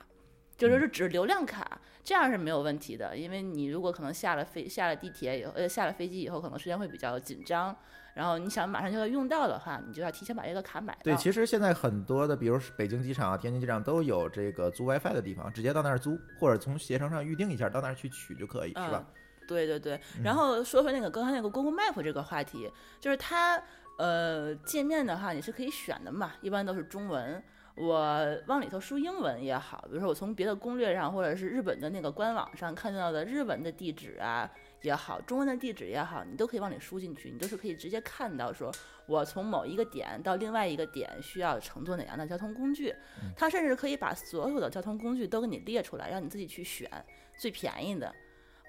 就是是指流量卡，这样是没有问题的。因为你如果可能下了飞下了地铁以后，呃，下了飞机以后，可能时间会比较紧张，然后你想马上就要用到的话，你就要提前把这个卡买到。对，其实现在很多的，比如北京机场啊、天津机场都有这个租 WiFi 的地方，直接到那儿租，或者从携程上预定一下，到那儿去取就可以，是吧？嗯对对对，嗯然后说回那个刚才那个 Google Map 这个话题，就是它呃界面的话你是可以选的嘛，一般都是中文。我往里头输英文也好，比如说我从别的攻略上或者是日本的那个官网上看到的日文的地址啊也好，中文的地址也好，你都可以往里输进去，你都是可以直接看到说我从某一个点到另外一个点需要乘坐哪样的交通工具。它甚至可以把所有的交通工具都给你列出来，让你自己去选最便宜的。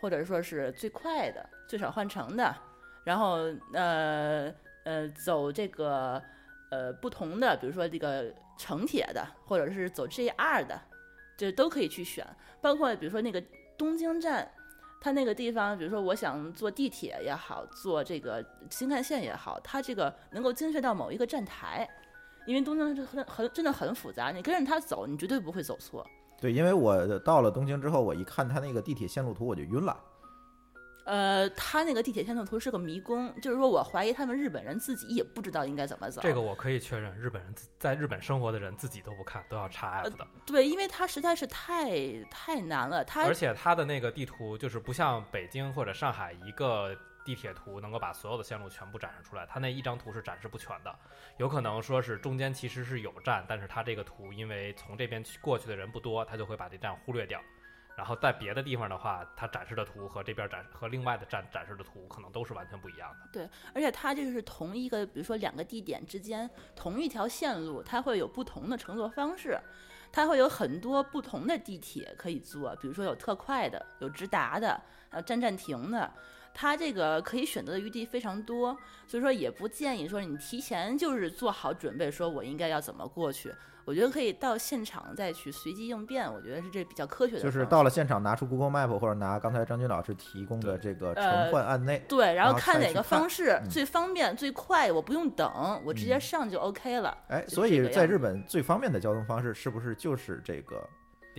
或者说是最快的、最少换乘的，然后呃呃走这个呃不同的，比如说这个城铁的，或者是走 JR 的，这都可以去选。包括比如说那个东京站，它那个地方，比如说我想坐地铁也好，坐这个新干线也好，它这个能够精确到某一个站台。因为东京很很真的很复杂，你跟着它走，你绝对不会走错。对，因为我到了东京之后，我一看它那个地铁线路图，我就晕了。呃，他那个地铁线路图是个迷宫，就是说我怀疑他们日本人自己也不知道应该怎么走。这个我可以确认，日本人自在日本生活的人自己都不看，都要查 app 的。对，因为它实在是太太难了，它而且它的那个地图就是不像北京或者上海一个地铁图能够把所有的线路全部展示出来，它那一张图是展示不全的，有可能说是中间其实是有站，但是它这个图因为从这边去过去的人不多，它就会把这站忽略掉。然后在别的地方的话，它展示的图和这边展和另外的展展示的图可能都是完全不一样的。对而且它这个是同一个，比如说两个地点之间同一条线路，它会有不同的乘坐方式，它会有很多不同的地铁可以坐，比如说有特快的，有直达的，呃站站停的。它这个可以选择的余地非常多，所以说也不建议说你提前就是做好准备，说我应该要怎么过去。我觉得可以到现场再去随机应变，我觉得是这比较科学的。就是到了现场，拿出 Google Map 或者拿刚才张军老师提供的这个呃乘换案内，对，然然后后看哪个方式嗯最方便、最快，我不用等，我直接嗯上就 OK 了。哎，就所以在日本最方便的交通方式是不是就是这个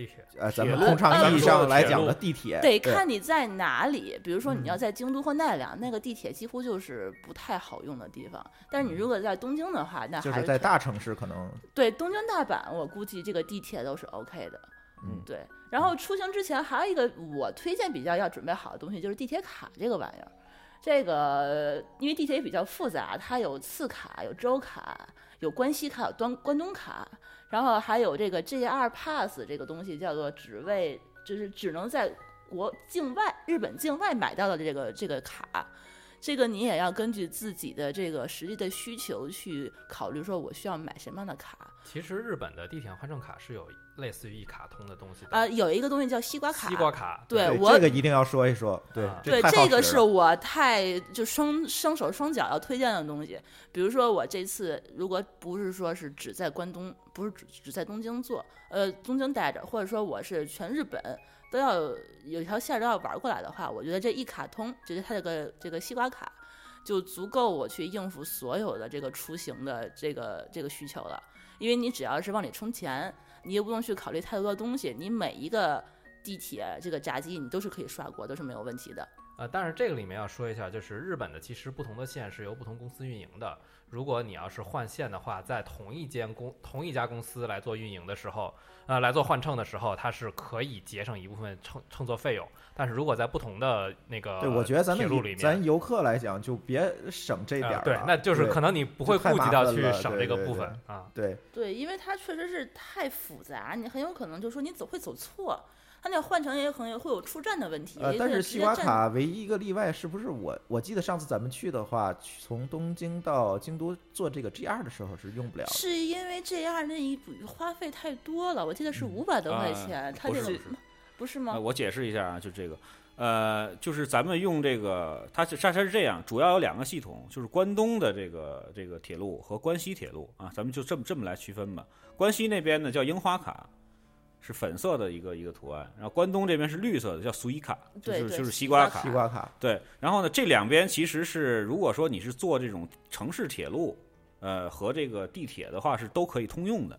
地铁呃咱们通常意义上来讲的地铁？得看你在哪里，比如说你要嗯在京都或奈良，那个地铁几乎就是不太好用的地方。但是你如果在东京的话，那就还是在大城市可能对东京、大阪，我估计这个地铁都是 OK 的。嗯对。然后出行之前还有一个我推荐比较要准备好的东西，就是地铁卡这个玩意儿。这个因为地铁也比较复杂，它有次卡、有周卡、有关西卡、有关关东卡，然后还有这个 JR Pass 这个东西，叫做只为就是只能在国境外日本境外买到的这个这个卡。这个你也要根据自己的这个实际的需求去考虑，说我需要买什么样的卡。其实日本的地铁换乘卡是有类似于一卡通的东西的呃，有一个东西叫西瓜卡。西瓜卡，对我这个一定要说一说，对啊对，这个是我太就双双手双脚要推荐的东西。比如说我这次如果不是说是只在关东，不是只只在东京做，呃，东京待着，或者说我是全日本都要有条线都要玩过来的话，我觉得这一卡通，就是它这个这个西瓜卡，就足够我去应付所有的这个出行的这个这个需求了。因为你只要是往里充钱，你也不用去考虑太多的东西，你每一个地铁这个闸机你都是可以刷过，都是没有问题的。呃，但是这个里面要说一下，就是日本的其实不同的线是由不同公司运营的。如果你要是换线的话，在同一间公同一家公司来做运营的时候，呃，来做换乘的时候，它是可以节省一部分乘乘坐费用。但是如果在不同的那个对，我觉得咱们铁路里面，咱游客来讲，就别省这点儿、呃对，那就是可能你不会顾及到去省这个对对对部分啊。对对，因为它确实是太复杂，你很有可能就说你走会走错，它那换乘也可能会有出站的问题。呃，但是西瓜卡唯一一个例外是不是我？我记得上次咱们去的话，从东京到京都坐这个 GR 的时候是用不了的。是因为 GR 那一笔花费太多了，我记得是嗯五百多块啊钱，它不是这个不是吗呃，？我解释一下啊，就这个，呃，就是咱们用这个，它是它它是这样，主要有两个系统，就是关东的这个这个铁路和关西铁路啊，咱们就这么这么来区分吧。关西那边呢叫樱花卡，是粉色的一个一个图案，然后关东这边是绿色的，叫苏伊卡，就是就是西瓜卡。西瓜卡，对，然后呢，这两边其实是，如果说你是坐这种城市铁路，呃，和这个地铁的话，是都可以通用的。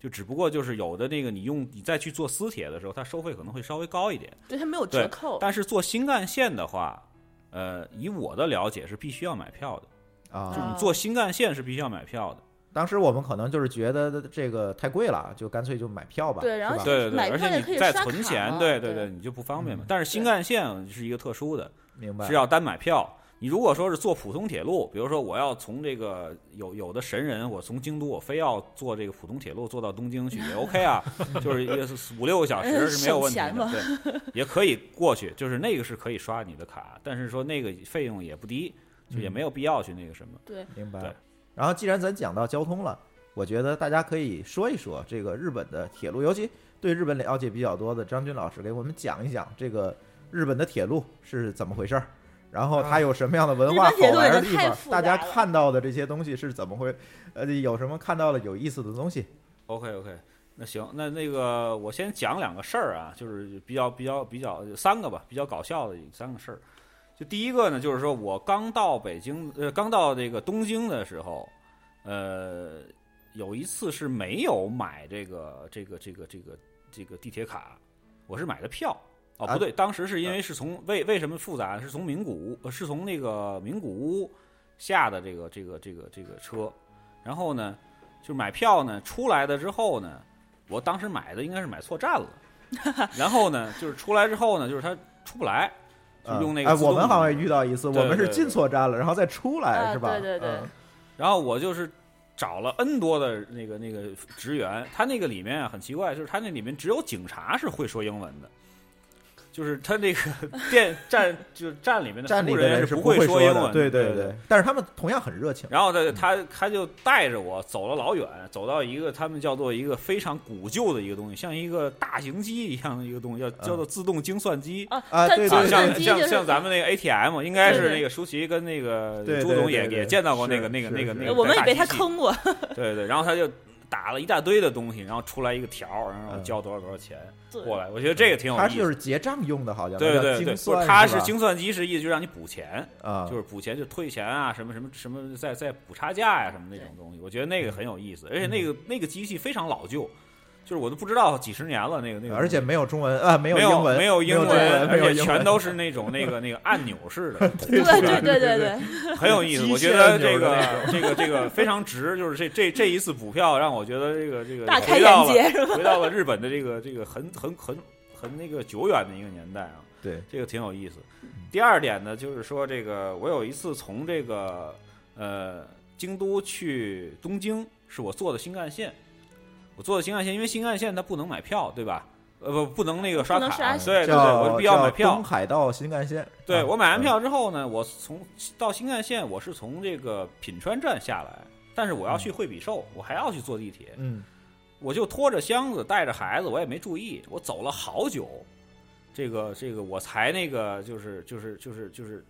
就只不过就是有的那个你用你再去做私铁的时候，它收费可能会稍微高一点。对，它没有折扣。但是坐新干线的话，呃，以我的了解是必须要买票的，啊，就是你坐新干线是必须要买票的。当时我们可能就是觉得这个太贵了，就干脆就买票吧。对然后是吧对对对，而且你再存钱，对对对，你就不方便嘛嗯。但是新干线是一个特殊的，明白是要单买票。你如果说是坐普通铁路，比如说我要从这个有有的神人，我从京都我非要坐这个普通铁路坐到东京去也 OK 啊，就是也是五六个小时是没有问题的，对，也可以过去，就是那个是可以刷你的卡，但是说那个费用也不低，就也没有必要去那个什么。对，对明白。然后既然咱讲到交通了，我觉得大家可以说一说这个日本的铁路，尤其对日本了解比较多的张军老师给我们讲一讲这个日本的铁路是怎么回事儿，然后它有什么样的文化好玩的地方，大家看到的这些东西是怎么会，呃，有什么看到了有意思的东西？OK OK，那行，那那个我先讲两个事儿啊，就是比较比较比较三个吧，比较搞笑的三个事儿。就第一个呢，就是说我刚到北京，呃，刚到这个东京的时候，呃，有一次是没有买这个这个这个这个这个地铁卡，我是买的票。哦，啊不对，当时是因为是从为为什么复杂？是从名古屋，呃是从那个名古屋下的这个这个这个这个车，然后呢，就是买票呢，出来的之后呢，我当时买的应该是买错站了，然后呢，就是出来之后呢，就是它出不来，就用那个我们好像也遇到一次，我们是进错站了，然后再出来啊是吧？对对对嗯然后我就是找了 N 多的那个那个职员，他那个里面啊很奇怪，就是他那里面只有警察是会说英文的。就是他那个 店 站，就是站里面的站里人是不会，说英文，对对对。但是他们同样很热情。然后他他他就带着我走了老远，走到一个他们叫做一个非常古旧的一个东西，像一个大型机一样的一个东西，叫叫做自动精算机。啊，啊对像像像咱们那个 ATM，应该是那个舒淇跟那个朱总也也见到过那个那个那个那个我们也被他坑过。对对，然后他就打了一大堆的东西，然后出来一个条儿，然后嗯交多少多少钱过来。我觉得这个挺有意思。它就是结账用的，好像对对对，不是它是精算机，是意思就让你补钱，啊，就是补钱就退钱啊，什么什么什么，再再补差价呀、什么那种东西。我觉得那个很有意思，而且那个那个机器非常老旧，就是我都不知道几十年了，那个那个，而且没有中文啊，没有英文，没有英英文，而且全都是那种那个那个按钮式的，对对对对对，很有意思。我觉得这个这个这个非常值，就是这这这一次补票让我觉得这个这个大开回到了眼界？回到了日本的这个这个很很很很那个久远的一个年代啊，对，这个挺有意思。第二点呢，就是说这个我有一次从这个呃京都去东京，是我坐的新干线，我坐的新干线，因为新干线它不能买票，对吧？呃不不能那个刷卡，刷对对对，叫我必须要买票东。海道新干线，啊对我买完嗯票之后呢，我从到新干线，我是从这个品川站下来，但是我要去惠比寿，我还要去坐地铁，嗯我就拖着箱子带着孩子，我也没注意，我走了好久，这个这个我才那个就是就是就是就是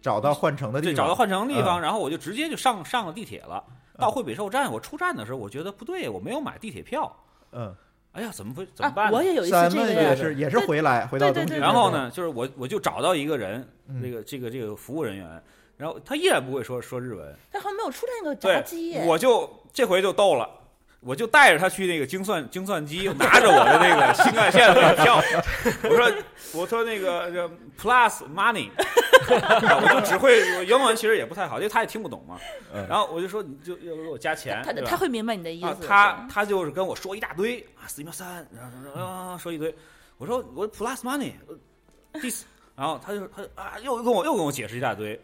找到换乘的地方，对找到换乘的地方，嗯然后我就直接就上上了地铁了。到惠比寿站，我出站的时候，我觉得不对，我没有买地铁票。嗯，哎呀，怎么会怎么办？我也有一次这个呀，也是也是回来回到东京，然后呢，就是我我就找到一个人，那这个这个这个服务人员，然后他依然不会说说日文，他好像没有出现那个炸对鸡，，我就这回就逗了。我就带着他去那个精算精算机，拿着我的那个新干线的那个票，我说我说那个这 plus money，我就只会我英文其实也不太好，因为他也听不懂嘛。嗯。然后我就说你就要给我加钱，他他会明白你的意啊思，，他他就是跟我说一大堆啊，四秒三，然后啊说一堆，我说我 plus money，呃 this，然后他就他啊又跟我又跟我解释一大堆，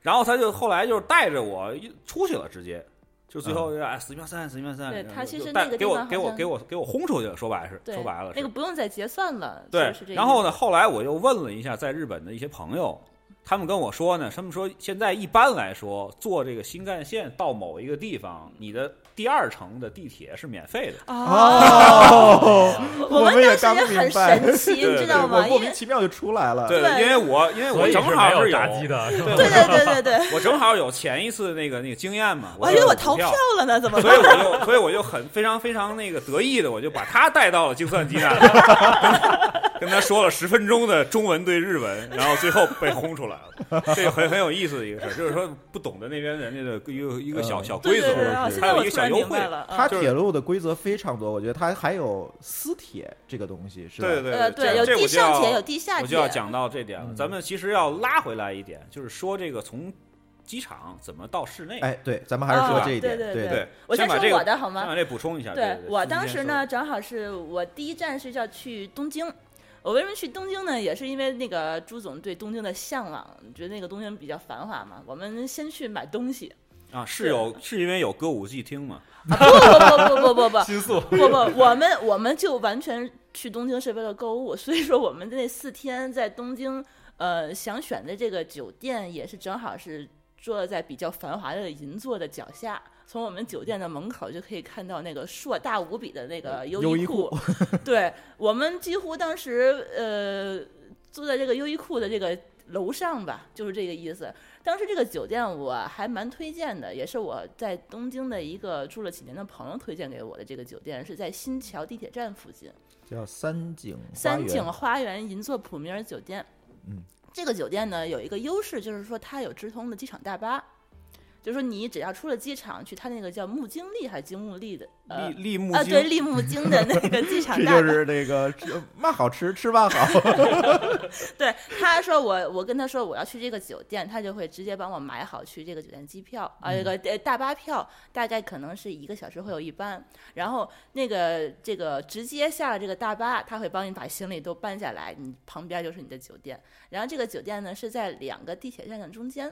然后他就后来就是带着我一出去了，直接就最后哎死一秒三四秒三，对然后他其实那个给我给我给我给我轰出去了，说白是说白了那个不用再结算了，对然后呢，后来我又问了一下在日本的一些朋友，他们跟我说呢，他们说现在一般来说坐这个新干线到某一个地方，你的第二程的地铁是免费的。哦，我们也刚当时也很明白，神奇，对你知道吗？我莫名其妙就出来了，对，对。因为我因为我正好有没有炸鸡的，对对对对对，我正好有前一次那个那个经验嘛，我还以为我逃票。票，了呢，怎么所以？我就 所以我就很非常非常那个得意的，我就把他带到了计算机那里，跟他说了十分钟的中文对日文，然后最后被轰出来了。这个很很有意思的一个事儿，就是说不懂的那边人家的一个一个小嗯小规则还有一个小优惠。明白了，啊它铁路的规则非常多，我觉得它还有私铁这个东西，是吧？对对对，有地上铁，有地下我就要，讲到这点了。嗯咱们其实要拉回来一点，就是说这个从机场怎么到室内。哎，对，咱们还是说哦这一点，对对对，我先说先把这个我的好吗先把？这补充一下。对，对我当时呢，正好是我第一站是要去东京。我为什么去东京呢？也是因为那个朱总对东京的向往，觉得那个东京比较繁华嘛。我们先去买东西，啊，是有是因为有歌舞伎厅嘛？啊、不不不不不不 新宿不不，我们我们就完全去东京是为了购物，所以说我们那四天在东京，呃，想选的这个酒店也是正好是坐在比较繁华的银座的脚下，从我们酒店的门口就可以看到那个硕大无比的那个优衣库。对我们几乎当时呃坐在这个优衣库的这个楼上吧，就是这个意思。当时这个酒店我还蛮推荐的，也是我在东京的一个住了几年的朋友推荐给我的。这个酒店是在新桥地铁站附近，叫三井三井花园银座普米尔酒店。嗯，这个酒店呢有一个优势，就是说它有直通的机场大巴，就是说你只要出了机场，去他那个叫木经利还是京木利的，呃立立木啊，对，立木经的那个机场 这就是那个吃嘛好吃，吃嘛好，对，他说我我跟他说我要去这个酒店，他就会直接帮我买好去这个酒店机票啊，这个呃大巴票大概可能是一个小时会有一班，然后那个这个直接下了这个大巴，他会帮你把行李都搬下来，你旁边就是你的酒店，然后这个酒店呢是在两个地铁站的中间。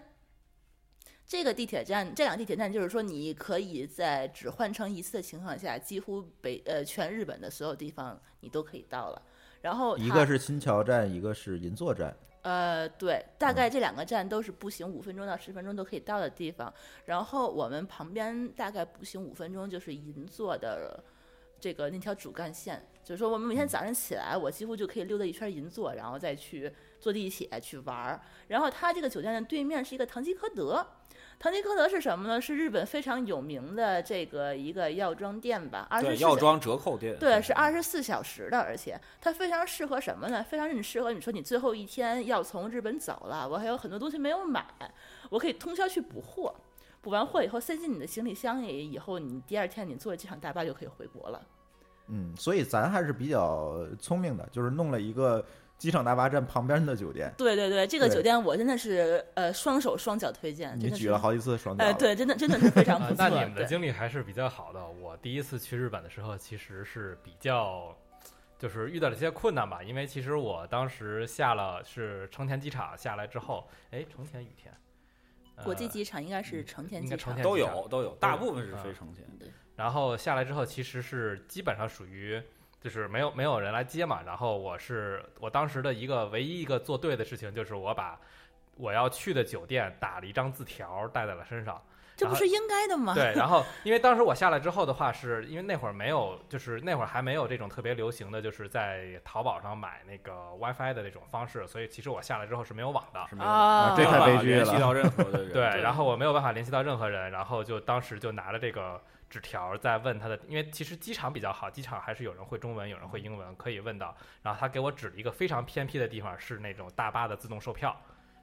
这个地铁站，这两个地铁站就是说，你可以在只换乘一次的情况下，几乎北呃全日本的所有地方你都可以到了。然后一个是新桥站，一个是银座站，呃，对，大概这两个站都是步行五分钟到十分钟都可以到的地方。然后我们旁边大概步行五分钟就是银座的这个那条主干线，就是说我们每天早上起来，我几乎就可以溜达一圈银座，然后再去坐地铁去玩儿。然后它这个酒店的对面是一个唐吉诃德。唐吉诃德是什么呢？是日本非常有名的这个一个药妆店吧，二十四对药妆折扣店，对，是二十四小时的，而且它非常适合什么呢？非常很适合你说你最后一天要从日本走了，我还有很多东西没有买，我可以通宵去补货，补完货以后塞进你的行李箱里，以后你第二天你坐机场大巴就可以回国了。嗯，所以咱还是比较聪明的，就是弄了一个机场大巴站旁边的酒店，对对对，这个酒店我真的是呃双手双脚推荐，你举了好几次双脚哎、了，对，真的真的是非常不错。啊那你们的经历还是比较好的。我第一次去日本的时候，其实是比较，就是遇到了一些困难吧。因为其实我当时下了是成田机场下来之后，哎，成田羽田，呃国际机场应该是成田应该机场成田，都有都有，大部分是啊非成田。然后下来之后，其实是基本上属于就是没有没有人来接嘛。然后我是我当时的一个唯一一个做对的事情，就是我把我要去的酒店打了一张字条带在了身上。这不是应该的吗？对，然后 因为当时我下来之后的话，是因为那会儿没有，就是那会儿还没有这种特别流行的，就是在淘宝上买那个 WiFi 的那种方式，所以其实我下来之后是没有网的。是没有啊，这太悲剧了联系到任何的人。对，对然后我没有办法联系到任何人，然后就当时就拿着这个纸条在问他的，因为其实机场比较好，机场还是有人会中文，有人会英文，可以问到。然后他给我指了一个非常偏僻的地方，是那种大巴的自动售票，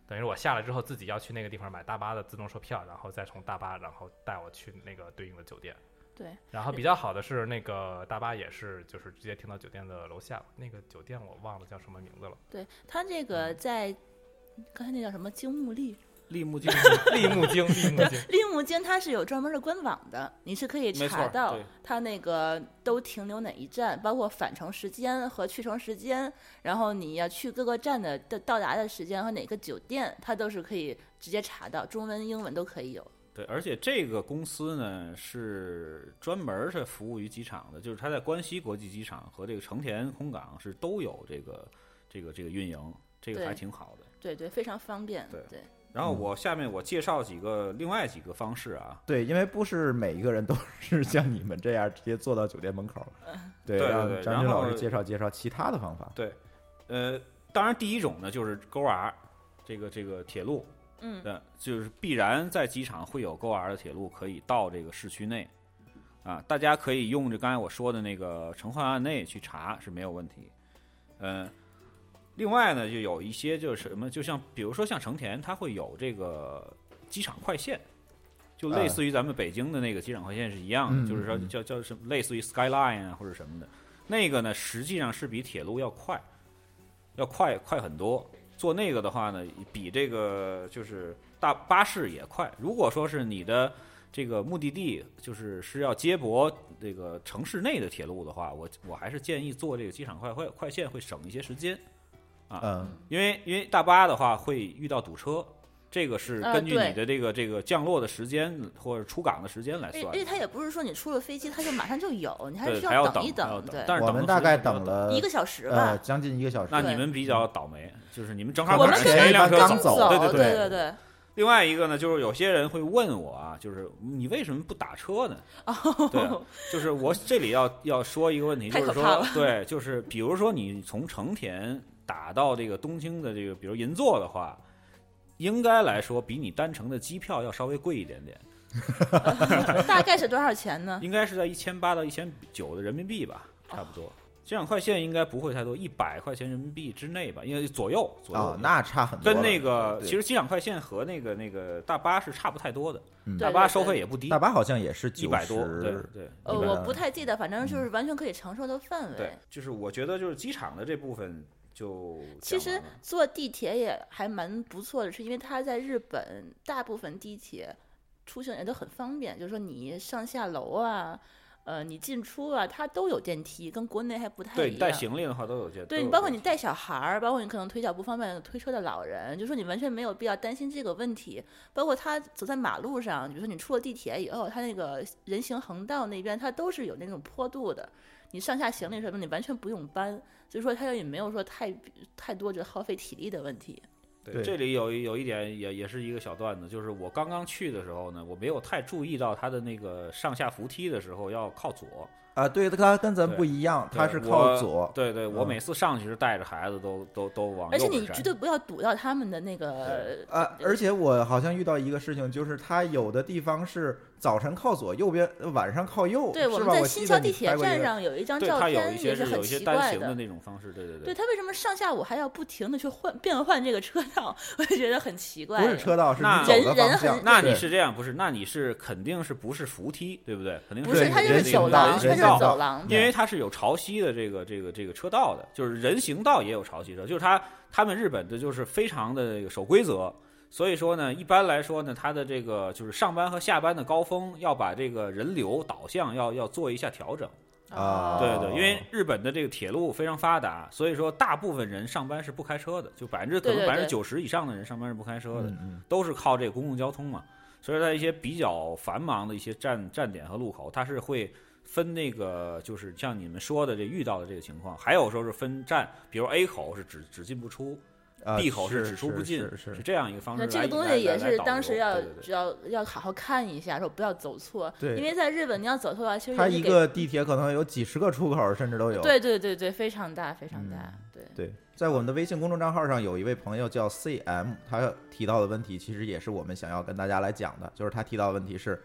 等于我下来之后自己要去那个地方买大巴的自动售票，然后再从大巴然后带我去那个对应的酒店。对，然后比较好的是那个大巴也是就是直接停到酒店的楼下，那个酒店我忘了叫什么名字了。对他这个在刚才那叫什么金木利立木镜 立木经，立木京，它是有专门的官网的，你是可以查到它那个都停留哪一站，包括返程时间和去程时间，然后你要去各个站的的到达的时间和哪个酒店，它都是可以直接查到，中文、英文都可以有。对，而且这个公司呢是专门是服务于机场的，就是它在关西国际机场和这个成田空港是都有这个这个这个运营，这个还挺好的。对对，非常方便。对对然后我下面我介绍几个另外几个方式啊，对，因为不是每一个人都是像你们这样直接坐到酒店门口，对，对对让张军老师介绍介绍其他的方法。对，呃，当然第一种呢就是勾 R，这个这个铁路，嗯，对，就是必然在机场会有勾 R 的铁路可以到这个市区内，啊，大家可以用着刚才我说的那个城换案内去查是没有问题，嗯、另外呢，就有一些就是什么，就像比如说像成田，它会有这个机场快线，就类似于咱们北京的那个机场快线是一样的，嗯就是说嗯叫叫什么类似于 Skyline 啊或者什么的，那个呢实际上是比铁路要快，要快快很多。坐那个的话呢，比这个就是大巴士也快。如果说是你的这个目的地就是是要接驳这个城市内的铁路的话，我我还是建议坐这个机场快快快线会省一些时间。嗯，因为因为大巴的话会遇到堵车，这个是呃根据你的这个这个降落的时间或者出港的时间来算的。而且它也不是说你出了飞机它就马上就有，你还需还要等一还要对，但是等我们大概等了一个小时吧呃，。将近一个小时。那你们比较倒霉，就是你们正好我们跟赶上前一辆车刚走。走对对对对对，另外一个呢，就是有些人会问我啊，就是你为什么不打车呢？哦对啊，就是我这里要要说一个问题，就是说对，就是比如说你从成田打到这个东京的这个，比如银座的话，应该来说比你单程的机票要稍微贵一点点，大概是多少钱呢？应该是在一千八到一千九的人民币吧，差不多。机场快线应该不会太多，一百块钱人民币之内吧，因为左右左右。哦，那差很多。跟那个其实机场快线和那个那个大巴是差不太多的，嗯大巴收费也不低，大巴好像也是一百多，对对。呃，我不太记得，反正就是完全可以承受的范围。对，就是我觉得就是机场的这部分就其实坐地铁也还蛮不错的，是因为它在日本大部分地铁出行也都很方便，就是说你上下楼啊，呃，你进出啊，它都有电梯，跟国内还不太一样对带。行李的话都有这，对你，都有这包括你带小孩儿，包括你可能腿脚不方便推车的老人，就说你完全没有必要担心这个问题。包括他走在马路上，比如说你出了地铁以后，他那个人行横道那边，它都是有那种坡度的，你上下行李什么你完全不用搬，所以说它也没有说太太多这耗费体力的问题。对，这里有有一点也也是一个小段子，就是我刚刚去的时候呢，我没有太注意到它的那个上下扶梯的时候要靠左，啊，对，它跟咱不一样，它是靠左。对对，我嗯每次上去是带着孩子都都都往而且你绝对不要堵到他们的那个啊，而且我好像遇到一个事情，就是它有的地方是早晨靠左，右边晚上靠右，对，我是吧？们在我记得你新桥地铁站上有一张，照片有一片，些是有一些单奇怪行的那种方式，对对对对他为什么上下午还要不停的去换变换这个车道？我就觉得很奇怪。不是车道，是人人方向很。那你是这样，不是？那你是肯定是不是扶梯，对不对？肯定不是，对它就是人行走廊，道人它就是行道走廊。因为它是有潮汐的这个这个这个车道的，就是人行道也有潮汐车，就是它他们日本的就是非常的守规则，所以说呢，一般来说呢，它的这个就是上班和下班的高峰要把这个人流导向要要做一下调整。啊对对，因为日本的这个铁路非常发达，所以说大部分人上班是不开车的，就百分之可能百分之九十以上的人上班是不开车的，都是靠这个公共交通嘛。所以在一些比较繁忙的一些站站点和路口，它是会分那个，就是像你们说的这遇到的这个情况，还有时候是分站，比如 A 口是只只进不出啊闭口是只出不进，是是是这样一个方式。那这个东西也是当时要要要好好看一下，说不要走错。对因为在日本你要走错的话，其实它一个地铁可能有几十个出口，甚至都有。对对对对，非常大非常大，嗯对。对，在我们的微信公众账号上有一位朋友叫 CM，他提到的问题其实也是我们想要跟大家来讲的，就是他提到的问题是。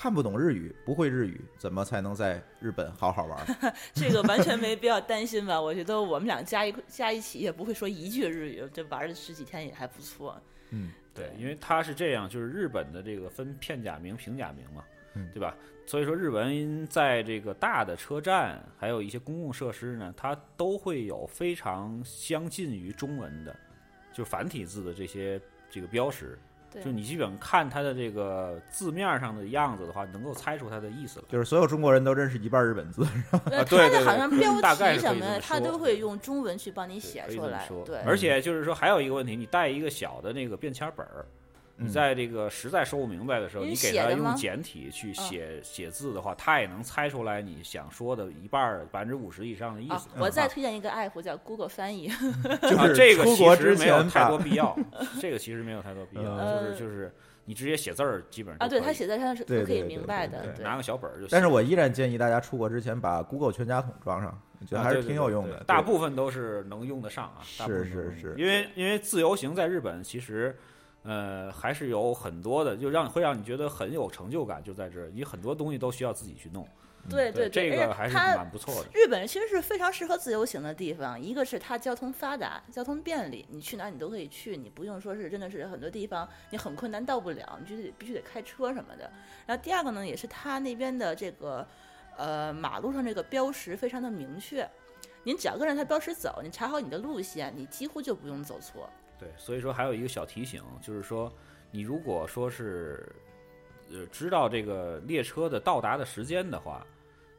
看不懂日语，不会日语，怎么才能在日本好好玩儿？这个完全没必要担心吧？我觉得我们俩加一加一起也不会说一句日语，这玩了十几天也还不错。嗯，对，因为它是这样，就是日本的这个分片假名、平假名嘛，嗯对吧？所以说日文在这个大的车站，还有一些公共设施呢，它都会有非常相近于中文的，就繁体字的这些这个标识。对，就你基本看它的这个字面上的样子的话，能够猜出它的意思了。就是所有中国人都认识一半日本字，是吧对对它好像对标大概是可题什么的，以这么说它都会用中文去帮你写出来。对，而且就是说还有一个问题，你带一个小的那个便签本儿，你嗯在这个实在说不明白的时候，你你给他用简体去嗯写写字的话，他也能猜出来你想说的一半儿百分之五十以上的意啊思。，我再推荐一个 app 叫 Google 翻译，啊，就是这个出国其实之前没有太多必要，这个其实没有太多必要，呃就是就是你直接写字儿，基本上啊，对，都可以它写字上是都可以明白的，对对对拿个小本儿就行。但是我依然建议大家出国之前把 Google 全家桶装上，我觉得啊还是挺有用的。对对大部分都是能用得上啊，大部是分是是因为因为自由行在日本其实。呃，还是有很多的，就让会让你觉得很有成就感，就在这儿，你很多东西都需要自己去弄。对对这个还是蛮不错的。日本其实是非常适合自由行的地方，一个是它交通发达，交通便利，你去哪儿你都可以去，你不用说是真的是很多地方你很困难到不了，你就得必须得开车什么的。然后第二个呢，也是它那边的这个呃马路上这个标识非常的明确，您只要跟着它标识走，你查好你的路线，你几乎就不用走错。对，所以说还有一个小提醒，就是说，你如果说是呃知道这个列车的到达的时间的话，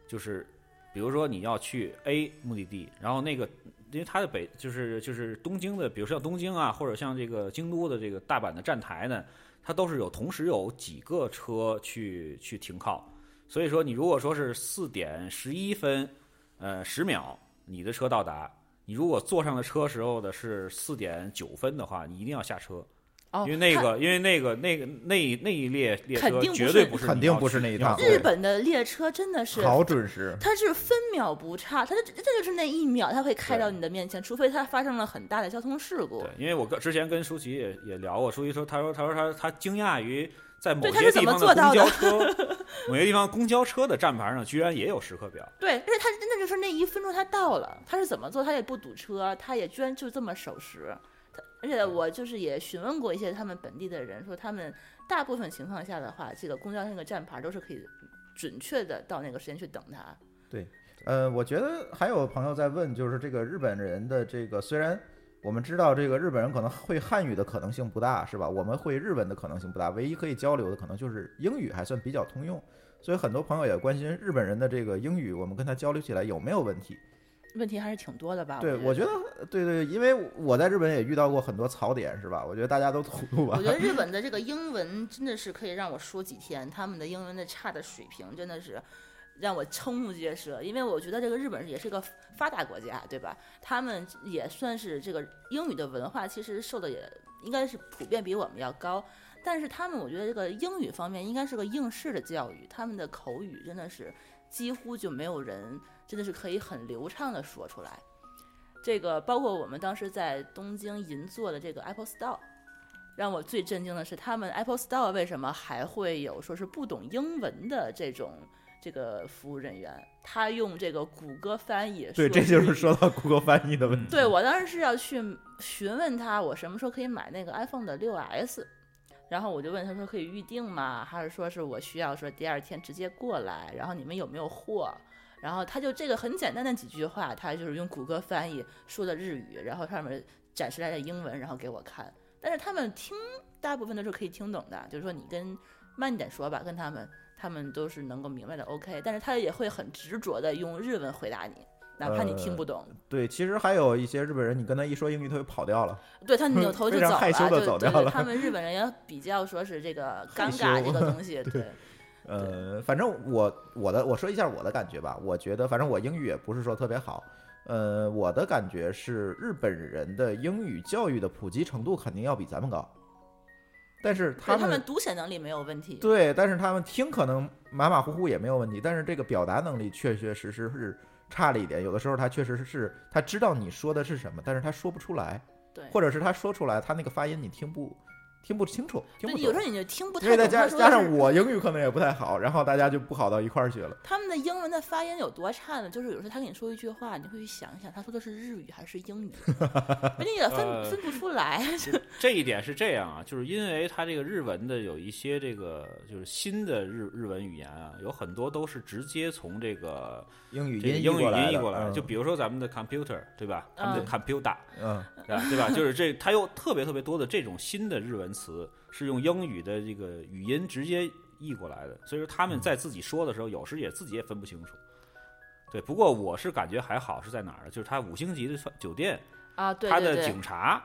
就是比如说你要去 A 目的地，然后那个因为它的北就是就是东京的，比如说像东京啊，或者像这个京都的这个大阪的站台呢，它都是有同时有几个车去去停靠，所以说你如果说是四点十一分呃十秒你的车到达。你如果坐上了车时候的是四点九分的话，你一定要下车，哦，因为那个，因为那个，那个那那一列列车肯定不是绝对不是肯定不是那一趟日本的列车真的是好准时。它是分秒不差，它这这就是那一秒，它会开到你的面前，除非它发生了很大的交通事故对。，因为我跟之前跟舒淇也也聊过，舒淇说，他说他说他他惊讶于在某对他是怎么些地方做到的公交车，某些地方公交车的站牌上居然也有时刻表。对，而且他真的就是那一分钟他到了，他是怎么做？他也不堵车，他也居然就这么守时。它而且我就是也询问过一些他们本地的人，说他们大部分情况下的话，这个公交那个站牌都是可以准确的到那个时间去等他。对。呃，我觉得还有朋友在问，就是这个日本人的这个，虽然我们知道这个日本人可能会汉语的可能性不大，是吧？我们会日文的可能性不大，唯一可以交流的可能就是英语，还算比较通用。所以很多朋友也关心日本人的这个英语，我们跟他交流起来有没有问题？问题还是挺多的吧？对，我我觉得，对对，因为我在日本也遇到过很多槽点，是吧？我觉得大家都吐露吧我。觉得日本的这个英文真的是可以让我说几天，他们的英文的差的水平真的是让我瞠目结舌。因为我觉得这个日本也是个发达国家，对吧？他们也算是这个英语的文化，其实受的也应该是普遍比我们要高。但是他们，我觉得这个英语方面应该是个应试的教育，他们的口语真的是几乎就没有人真的是可以很流畅的说出来。这个包括我们当时在东京银座的这个 Apple Store，让我最震惊的是，他们 Apple Store 为什么还会有说是不懂英文的这种这个服务人员？他用这个谷歌翻译对，这就是说到谷歌翻译的问题。对我当时是要去询问他，我什么时候可以买那个 iPhone 的六 S，然后我就问他说可以预定吗？还是说是我需要说第二天直接过来？然后你们有没有货？然后他就这个很简单的几句话，他就是用谷歌翻译说的日语，然后上面展示来的英文，然后给我看。但是他们听大部分都是可以听懂的，就是说你跟慢点说吧，跟他们他们都是能够明白的 OK。但是他也会很执着的用日文回答你，哪怕你听不懂。对，其实还有一些日本人，你跟他一说英语，他就跑掉了。对他扭头就走了，害羞地就对对走掉了他们日本人也比较说是这个 尴尬这个东西，对，呃，反正我我的我说一下我的感觉吧，我觉得反正我英语也不是说特别好，呃，我的感觉是日本人的英语教育的普及程度肯定要比咱们高，但是他们他们读写能力没有问题。对，但是他们听可能马马虎虎也没有问题，但是这个表达能力确确实实是差了一点。有的时候他确实是他知道你说的是什么，但是他说不出来，对，或者是他说出来，他那个发音你听不听不清楚，听不有时候你就听不因为再太懂加加上我英语可能也不太好，然后大家就不好到一块儿去了。他们的英文的发音有多差呢？就是有时候他跟你说一句话，你会去想一想，他说的是日语还是英语，而且也分呃分不出来。这一点是这样啊，就是因为他这个日文的有一些这个就是新的日日文语言啊，有很多都是直接从这个英语这个英语音译过来的就比如说咱们的 computer 对吧？他们的嗯 computer 嗯，对吧对吧？就是这它有特别特别多的这种新的日文词是用英语的这个语音直接译过来的，所以说他们在自己说的时候，有时也自己也分不清楚。对，不过我是感觉还好是在哪儿呢？就是他五星级的酒店，啊，对它的警察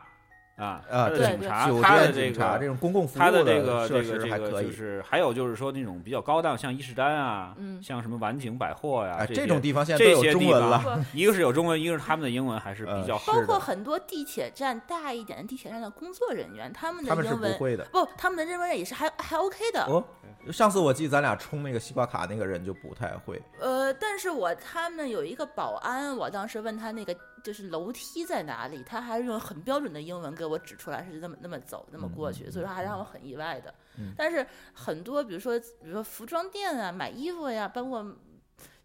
啊，啊，警察，酒它的警察个这种公共服务它的这个设这个这个施还可以。就是还有就是说那种比较高档，像伊势丹啊，嗯像什么晚景百货呀，哎，这这种地方现在都有中文了。一个是有中文，一个是他们的英文还是比较好。包括很多地铁站大一点的地铁站的工作人员，他们的他们是英文不会的。不，他们的英文也是还还 OK 的。哦，上次我记得咱俩充那个西瓜卡那个人就不太会。呃，但是我他们有一个保安，我当时问他那个就是楼梯在哪里，他还是用很标准的英文给我指出来是那么那么走那么过去，所以说还让我很意外的。嗯但是很多比如说比如说服装店啊、买衣服呀，包括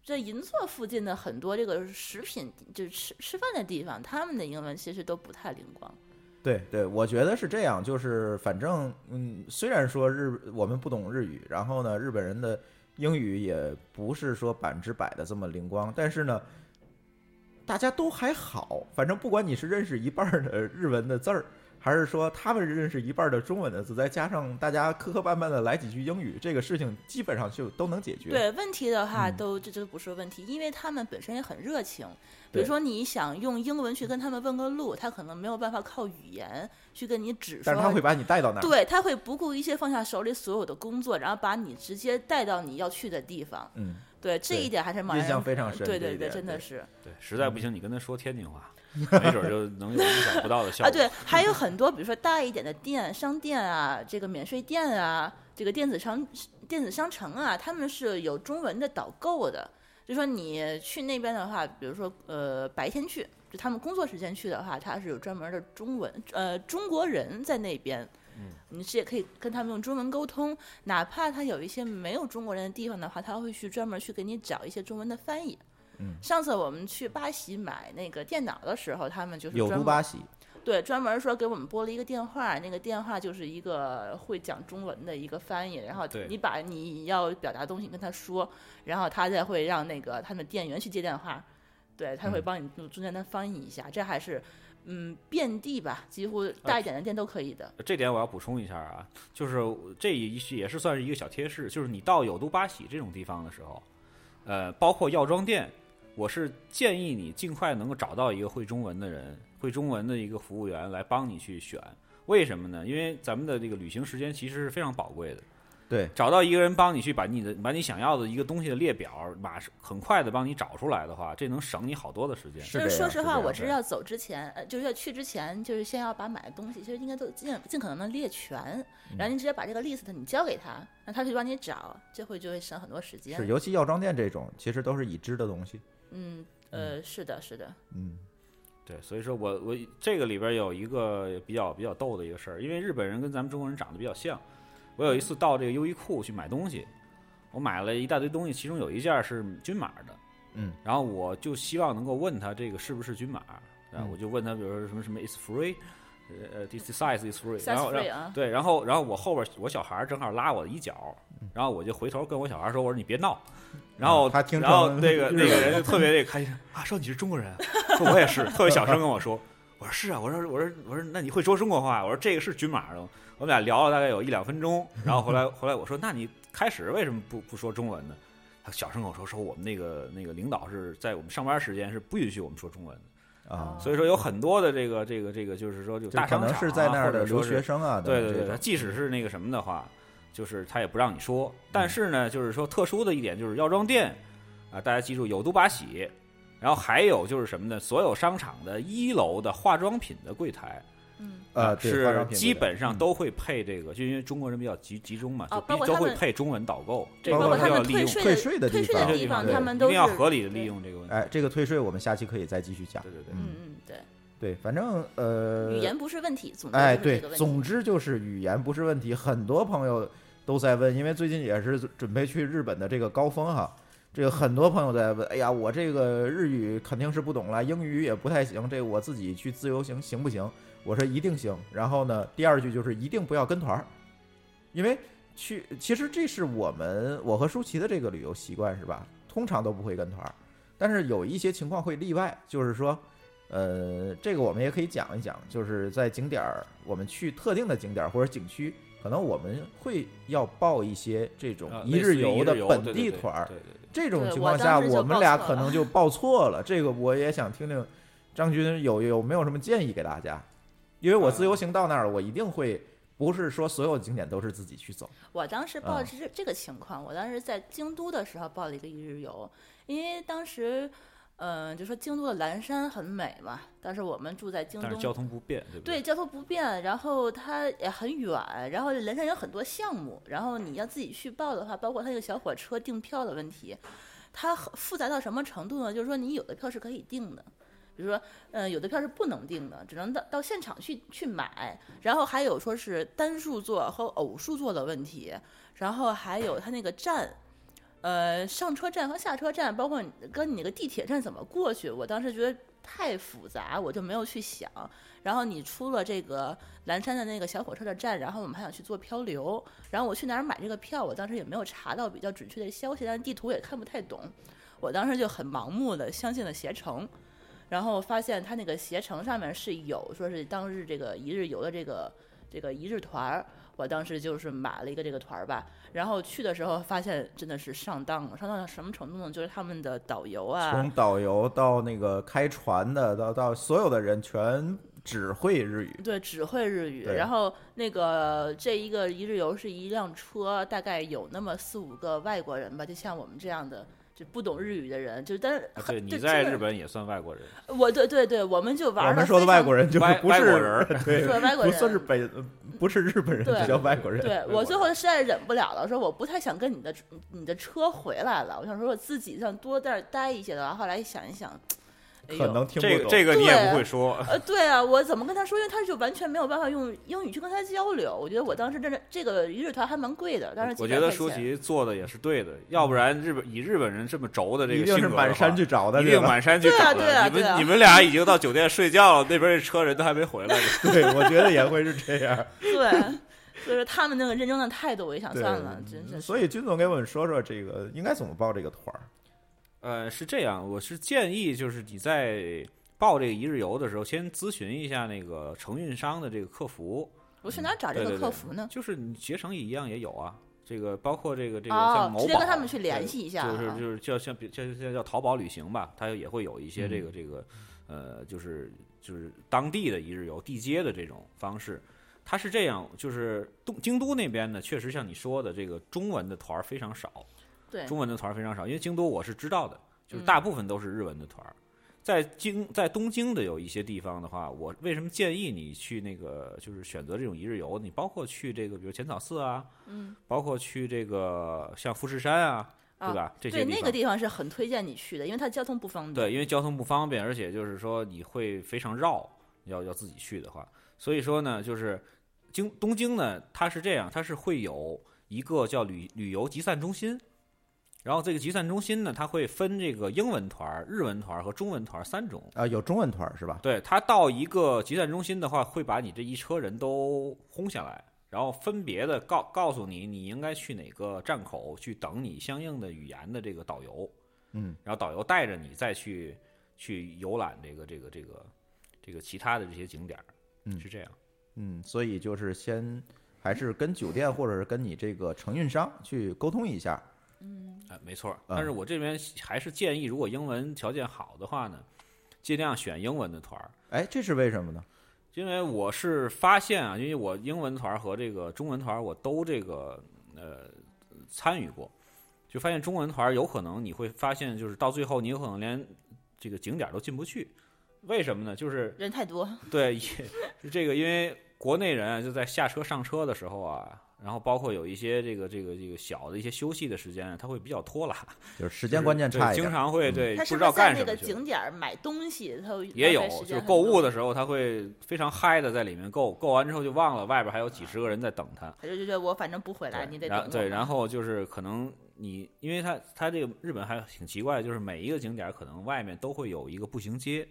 这银座附近的很多这个食品就是吃吃饭的地方，他们的英文其实都不太灵光。对对，我觉得是这样，就是反正嗯，虽然说日我们不懂日语，然后呢，日本人的英语也不是说百分之百的这么灵光，但是呢，大家都还好，反正不管你是认识一半的日文的字儿，还是说他们认识一半的中文的字，再加上大家磕磕绊绊的来几句英语，这个事情基本上就都能解决。对问题的话嗯都，这都不是问题，因为他们本身也很热情。比如说，你想用英文去跟他们问个路，他可能没有办法靠语言去跟你指说。但是他会把你带到那儿。对，他会不顾一切放下手里所有的工作，然后把你直接带到你要去的地方。嗯，对，这一点还是蛮印象非常深对对对，真的是对，实在不行你跟他说天津话，没准儿就能有意想不到的效果啊，果。对，还有很多，比如说大一点的店、商店啊，这个免税店啊，这个电子商电子商城啊，他们是有中文的导购的。就说你去那边的话，比如说呃白天去，就他们工作时间去的话，他是有专门的中文呃中国人在那边，嗯，你是也可以跟他们用中文沟通，哪怕他有一些没有中国人的地方的话，他会去专门去给你找一些中文的翻译。嗯。上次我们去巴西买那个电脑的时候，他们就是有专门都巴西，对，专门说给我们拨了一个电话，那个电话就是一个会讲中文的一个翻译，然后对。你把你要表达的东西跟他说，然后他再会让那个他们店员去接电话，对他会嗯。帮你中中间的翻译一下，这还是嗯遍地吧，几乎大一点的店都可以的。这点我要补充一下啊，就是这一也是算是一个小贴士，就是你到有都巴喜这种地方的时候，呃，包括药妆店，我是建议你尽快能够找到一个会中文的人，会中文的一个服务员来帮你去选。为什么呢？因为咱们的这个旅行时间其实是非常宝贵的。对，找到一个人帮你去把你的把你想要的一个东西的列表，马上很快的帮你找出来的话，这能省你好多的时间。是就是说实话，我是要走之前，呃，就是要去之前，就是先要把买的东西，其实应该都尽尽可能的列全，嗯然后你直接把这个 list 你交给他，让他去帮你找，这会就会省很多时间。是，尤其药妆店这种，其实都是已知的东西。嗯，呃，是的，是的，嗯，对，所以说我我这个里边有一个比较比较逗的一个事儿，因为日本人跟咱们中国人长得比较像。我有一次到这个优衣库去买东西，我买了一大堆东西，其中有一件是均码的，嗯，然后我就希望能够问他这个是不是均码，然后嗯我就问他，比如说什么什么 is free，呃呃，this size is free，Size 然后然 free 后啊对，然后然后我后边我小孩正好拉我的衣角，然后我就回头跟我小孩说，我说你别闹。然后啊他听然后那个那个人就特别那个开心啊，说你是中国人啊，说我也是，特别小声跟我说，我说是啊，我说我说我说那你会说中国话？我说这个是均码的。我们俩聊了大概有一两分钟，然后后来后来我说，那你开始为什么不不说中文呢？他小声跟我说，说我们那个那个领导是在我们上班时间是不允许我们说中文的，啊，所以说有很多的这个这个这个就是说就大商场、啊、是在那儿的留或者说是学生啊，对对对，即使是那个什么的话，就是他也不让你说。但是嗯呢，就是说特殊的一点就是药妆店啊，大家记住有都巴喜然后还有就是什么呢？所有商场的一楼的化妆品的柜台，嗯，呃，对是基本上都会配这个，就因为中国人比较集集中嘛，哦就必都会配中文导购，这，个包括他要利用退税的退地方税的地方，对他们都一定要合理的利用这个问题。哎，这个退税我们下期可以再继续讲对。对对，嗯嗯，对，对，反正呃，语言不是问题，总之哎，对。总之就是语言不是问题。很多朋友都在问，因为最近也是准备去日本的这个高峰哈，这个很多朋友在问，哎呀，我这个日语肯定是不懂了，英语也不太行，这个我自己去自由行行不行？我说一定行。然后呢，第二句就是一定不要跟团儿，因为去其实这是我们我和舒淇的这个旅游习惯是吧？通常都不会跟团儿，但是有一些情况会例外，就是说。呃，这个我们也可以讲一讲，就是在景点儿，我们去特定的景点儿或者景区，可能我们会要报一些这种一日游的本地团儿。这种情况下，我们俩可能就报错了。这个我也想听听张军有有没有什么建议给大家，因为我自由行到那儿，我一定会不是说所有景点都是自己去走。我当时报啊的是这这个情况，我当时在京都的时候报了一个一日游，因为当时，嗯、就说京都的蓝山很美嘛，但是我们住在京都但是交，通不便，对不对，？交通不便，然后它也很远，然后蓝山有很多项目，然后你要自己去报的话，包括它那个小火车订票的问题，它很复杂到什么程度呢？就是说你有的票是可以订的。比如说，嗯、有的票是不能订的，只能到到现场去去买。然后还有说是单数座和偶数座的问题，然后还有它那个站，呃，上车站和下车站，包括跟你那个地铁站怎么过去，我当时觉得太复杂，我就没有去想。然后你出了这个蓝山的那个小火车的站，然后我们还想去做漂流，然后我去哪儿买这个票，我当时也没有查到比较准确的消息，但地图也看不太懂，我当时就很盲目的相信了携程。然后发现他那个携程上面是有说是当日这个一日游的这个这个一日团儿，我当时就是买了一个这个团儿吧。然后去的时候发现真的是上当了，上当到什么程度呢？就是他们的导游啊从，导游到那个开船的，到到所有的人全只会日语。对，只会日语。然后那个这一个一日游是一辆车，大概有那么四五个外国人吧，就像我们这样的。就不懂日语的人，就但是啊对，你在日本也算外国人，我对对对，我们就玩的我们说的外国人就是不是外国人 对，外国不算是北，呃不是日本人，就叫外国人。对我最后实在忍不了了，说我不太想跟你的你的车回来了，我想说我自己想多在这待一些的。后来想一想，哎可，能听不懂。这个这个你也不会说，呃，对啊，我怎么跟他说？因为他就完全没有办法用英语去跟他交流。我觉得我当时真的这个一日团还蛮贵的，但是我觉得舒淇做的也是对的，要不然日本以日本人这么轴的这一定是个性格的话满山去找的，一定满山去对啊找的。你对啊对啊们你们俩已经到酒店睡觉了，那边这车人都还没回来呢。对，我觉得也会是这样。对，就是他们那个认真的态度，我也想算了，真是。所以军总给我们说说这个应该怎么报这个团儿。呃，是这样，我是建议就是你在报这个一日游的时候，先咨询一下那个承运商的这个客服，我去哪儿找这个对对对客服呢？就是你携程也一样也有啊。这个包括这个这个哦像某宝，直接跟他们去联系一下啊就是就是叫像比叫叫叫淘宝旅行吧，它也会有一些这嗯个这个呃，就是就是当地的一日游地接的这种方式。它是这样，就是东京都那边呢，确实像你说的，这个中文的团儿非常少，对，中文的团儿非常少，因为京都我是知道的，就是嗯大部分都是日文的团儿。在京在东京的有一些地方的话，我为什么建议你去那个就是选择这种一日游？你包括去这个比如浅草寺啊，嗯，包括去这个像富士山啊，对啊吧？这些对，那个地方是很推荐你去的，因为它交通不方便。对，因为交通不方便，而且就是说你会非常绕，要要自己去的话，所以说呢，就是京东京呢，它是这样，它是会有一个叫旅旅游集散中心，然后这个集散中心呢，它会分这个英文团儿、日文团儿和中文团儿三种。啊，有中文团儿是吧？对，它到一个集散中心的话，会把你这一车人都轰下来，然后分别的告告诉你你应该去哪个站口去等你相应的语言的这个导游。嗯，然后导游带着你再去去游览这个这个这个这个其他的这些景点儿，嗯是这样。嗯，所以就是先还是跟酒店或者是跟你这个承运商去沟通一下。啊，没错但是我这边还是建议，如果英文条件好的话呢，尽量选英文的团儿。哎，这是为什么呢？因为我是发现啊，因为我英文团儿和这个中文团儿我都这个呃参与过，就发现中文团儿有可能你会发现，就是到最后你有可能连这个景点儿都进不去。为什么呢？就是人太多，对，也是这个，因为国内人啊，就在下车上车的时候啊，然后包括有一些这个这个这个小的一些休息的时间啊，他会比较拖拉，就是时间观念对差一点。经常会嗯对不知道干什么那个。景点儿买东西，他也有就是购物的时候，他会非常嗨的在里面购，购完之后就忘了外边还有几十个人在等他。他就觉得我反正不回来，你得等然后对，然后就是可能你，因为他他这个日本还挺奇怪，就是每一个景点儿可能外面都会有一个步行街，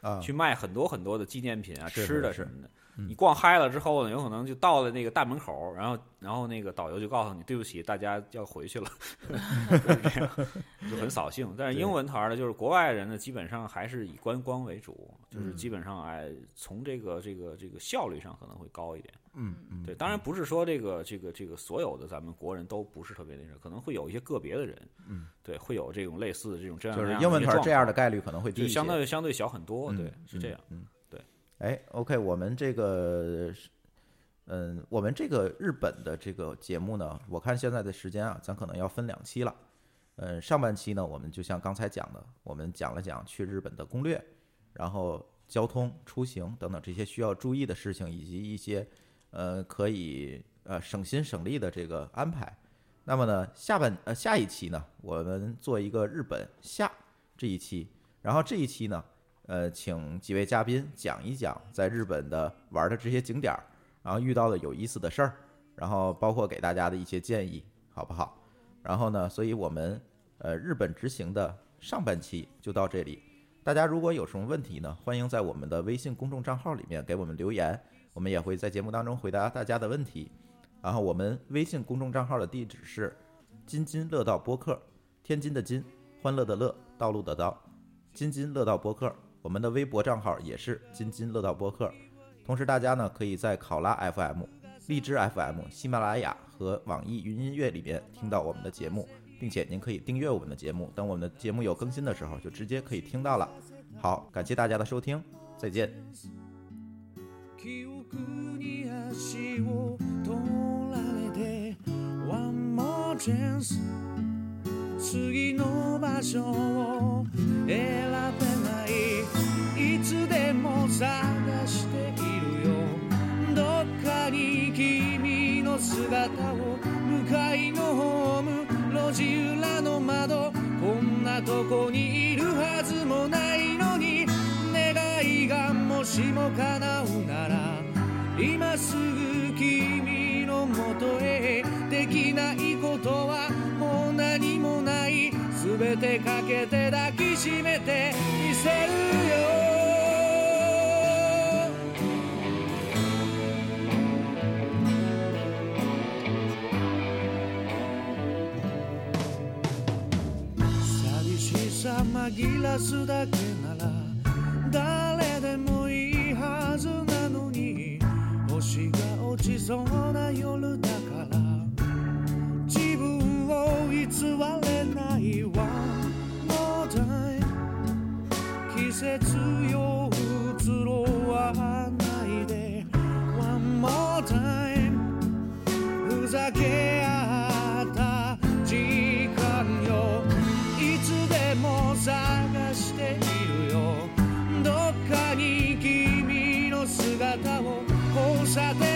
啊，去卖很多很多的纪念品啊、吃的什么的。嗯你逛嗨了之后呢，有可能就到了那个大门口，然后然后那个导游就告诉你，对不起，大家要回去了，就是这样，就很扫兴。但是英文团呢，就是国外人呢，基本上还是以观光为主，就是嗯基本上哎，从这个这个这个效率上可能会高一点。嗯嗯，对，当然不是说这个这个这个所有的咱们国人都不是特别那什么，可能会有一些个别的人，嗯，对，会有这种类似的这种这样就是英文团这样的概率可能会低就。相对相对小很多，嗯对，是这样。嗯，对。哎，OK，我们这个，嗯，我们这个日本的这个节目呢，我看现在的时间啊，咱可能要分两期了。嗯，上半期呢，我们就像刚才讲的，我们讲了讲去日本的攻略，然后交通、出行等等这些需要注意的事情，以及一些呃可以呃省心省力的这个安排。那么呢，下半呃下一期呢，我们做一个日本下这一期，然后这一期呢，呃，请几位嘉宾讲一讲在日本的玩的这些景点儿，然后遇到的有意思的事儿，然后包括给大家的一些建议，好不好？然后呢，所以我们呃日本执行的上半期就到这里。大家如果有什么问题呢，欢迎在我们的微信公众账号里面给我们留言，我们也会在节目当中回答大家的问题。然后我们微信公众账号的地址是“津津乐道播客”，天津的津，欢乐的乐，道路的道，津津乐道播客。我们的微博账号也是津津乐道播客。同时，大家呢可以在考拉 FM、荔枝 FM、喜马拉雅和网易云音乐里面听到我们的节目，并且您可以订阅我们的节目，等我们的节目有更新的时候，就直接可以听到了。好，感谢大家的收听，再见。記憶に足を取られて One more chance 次の場所を選べない いつでも探しているよどっかに君の姿を向かいのホーム路地裏の窓こんなとこにいるはずもないのに願いがもしも叶うなら今すぐ君のもとへできないことは全てかけて抱きしめてみせるよ。寂しさ紛らすだけなら誰でもいいはずなのに星が落ちそうな夜だから自分を偽れ。季節よ移ろわないで。One more time ふざけ合った時間よ。いつでも探しているよ。どっかに君の姿を交差点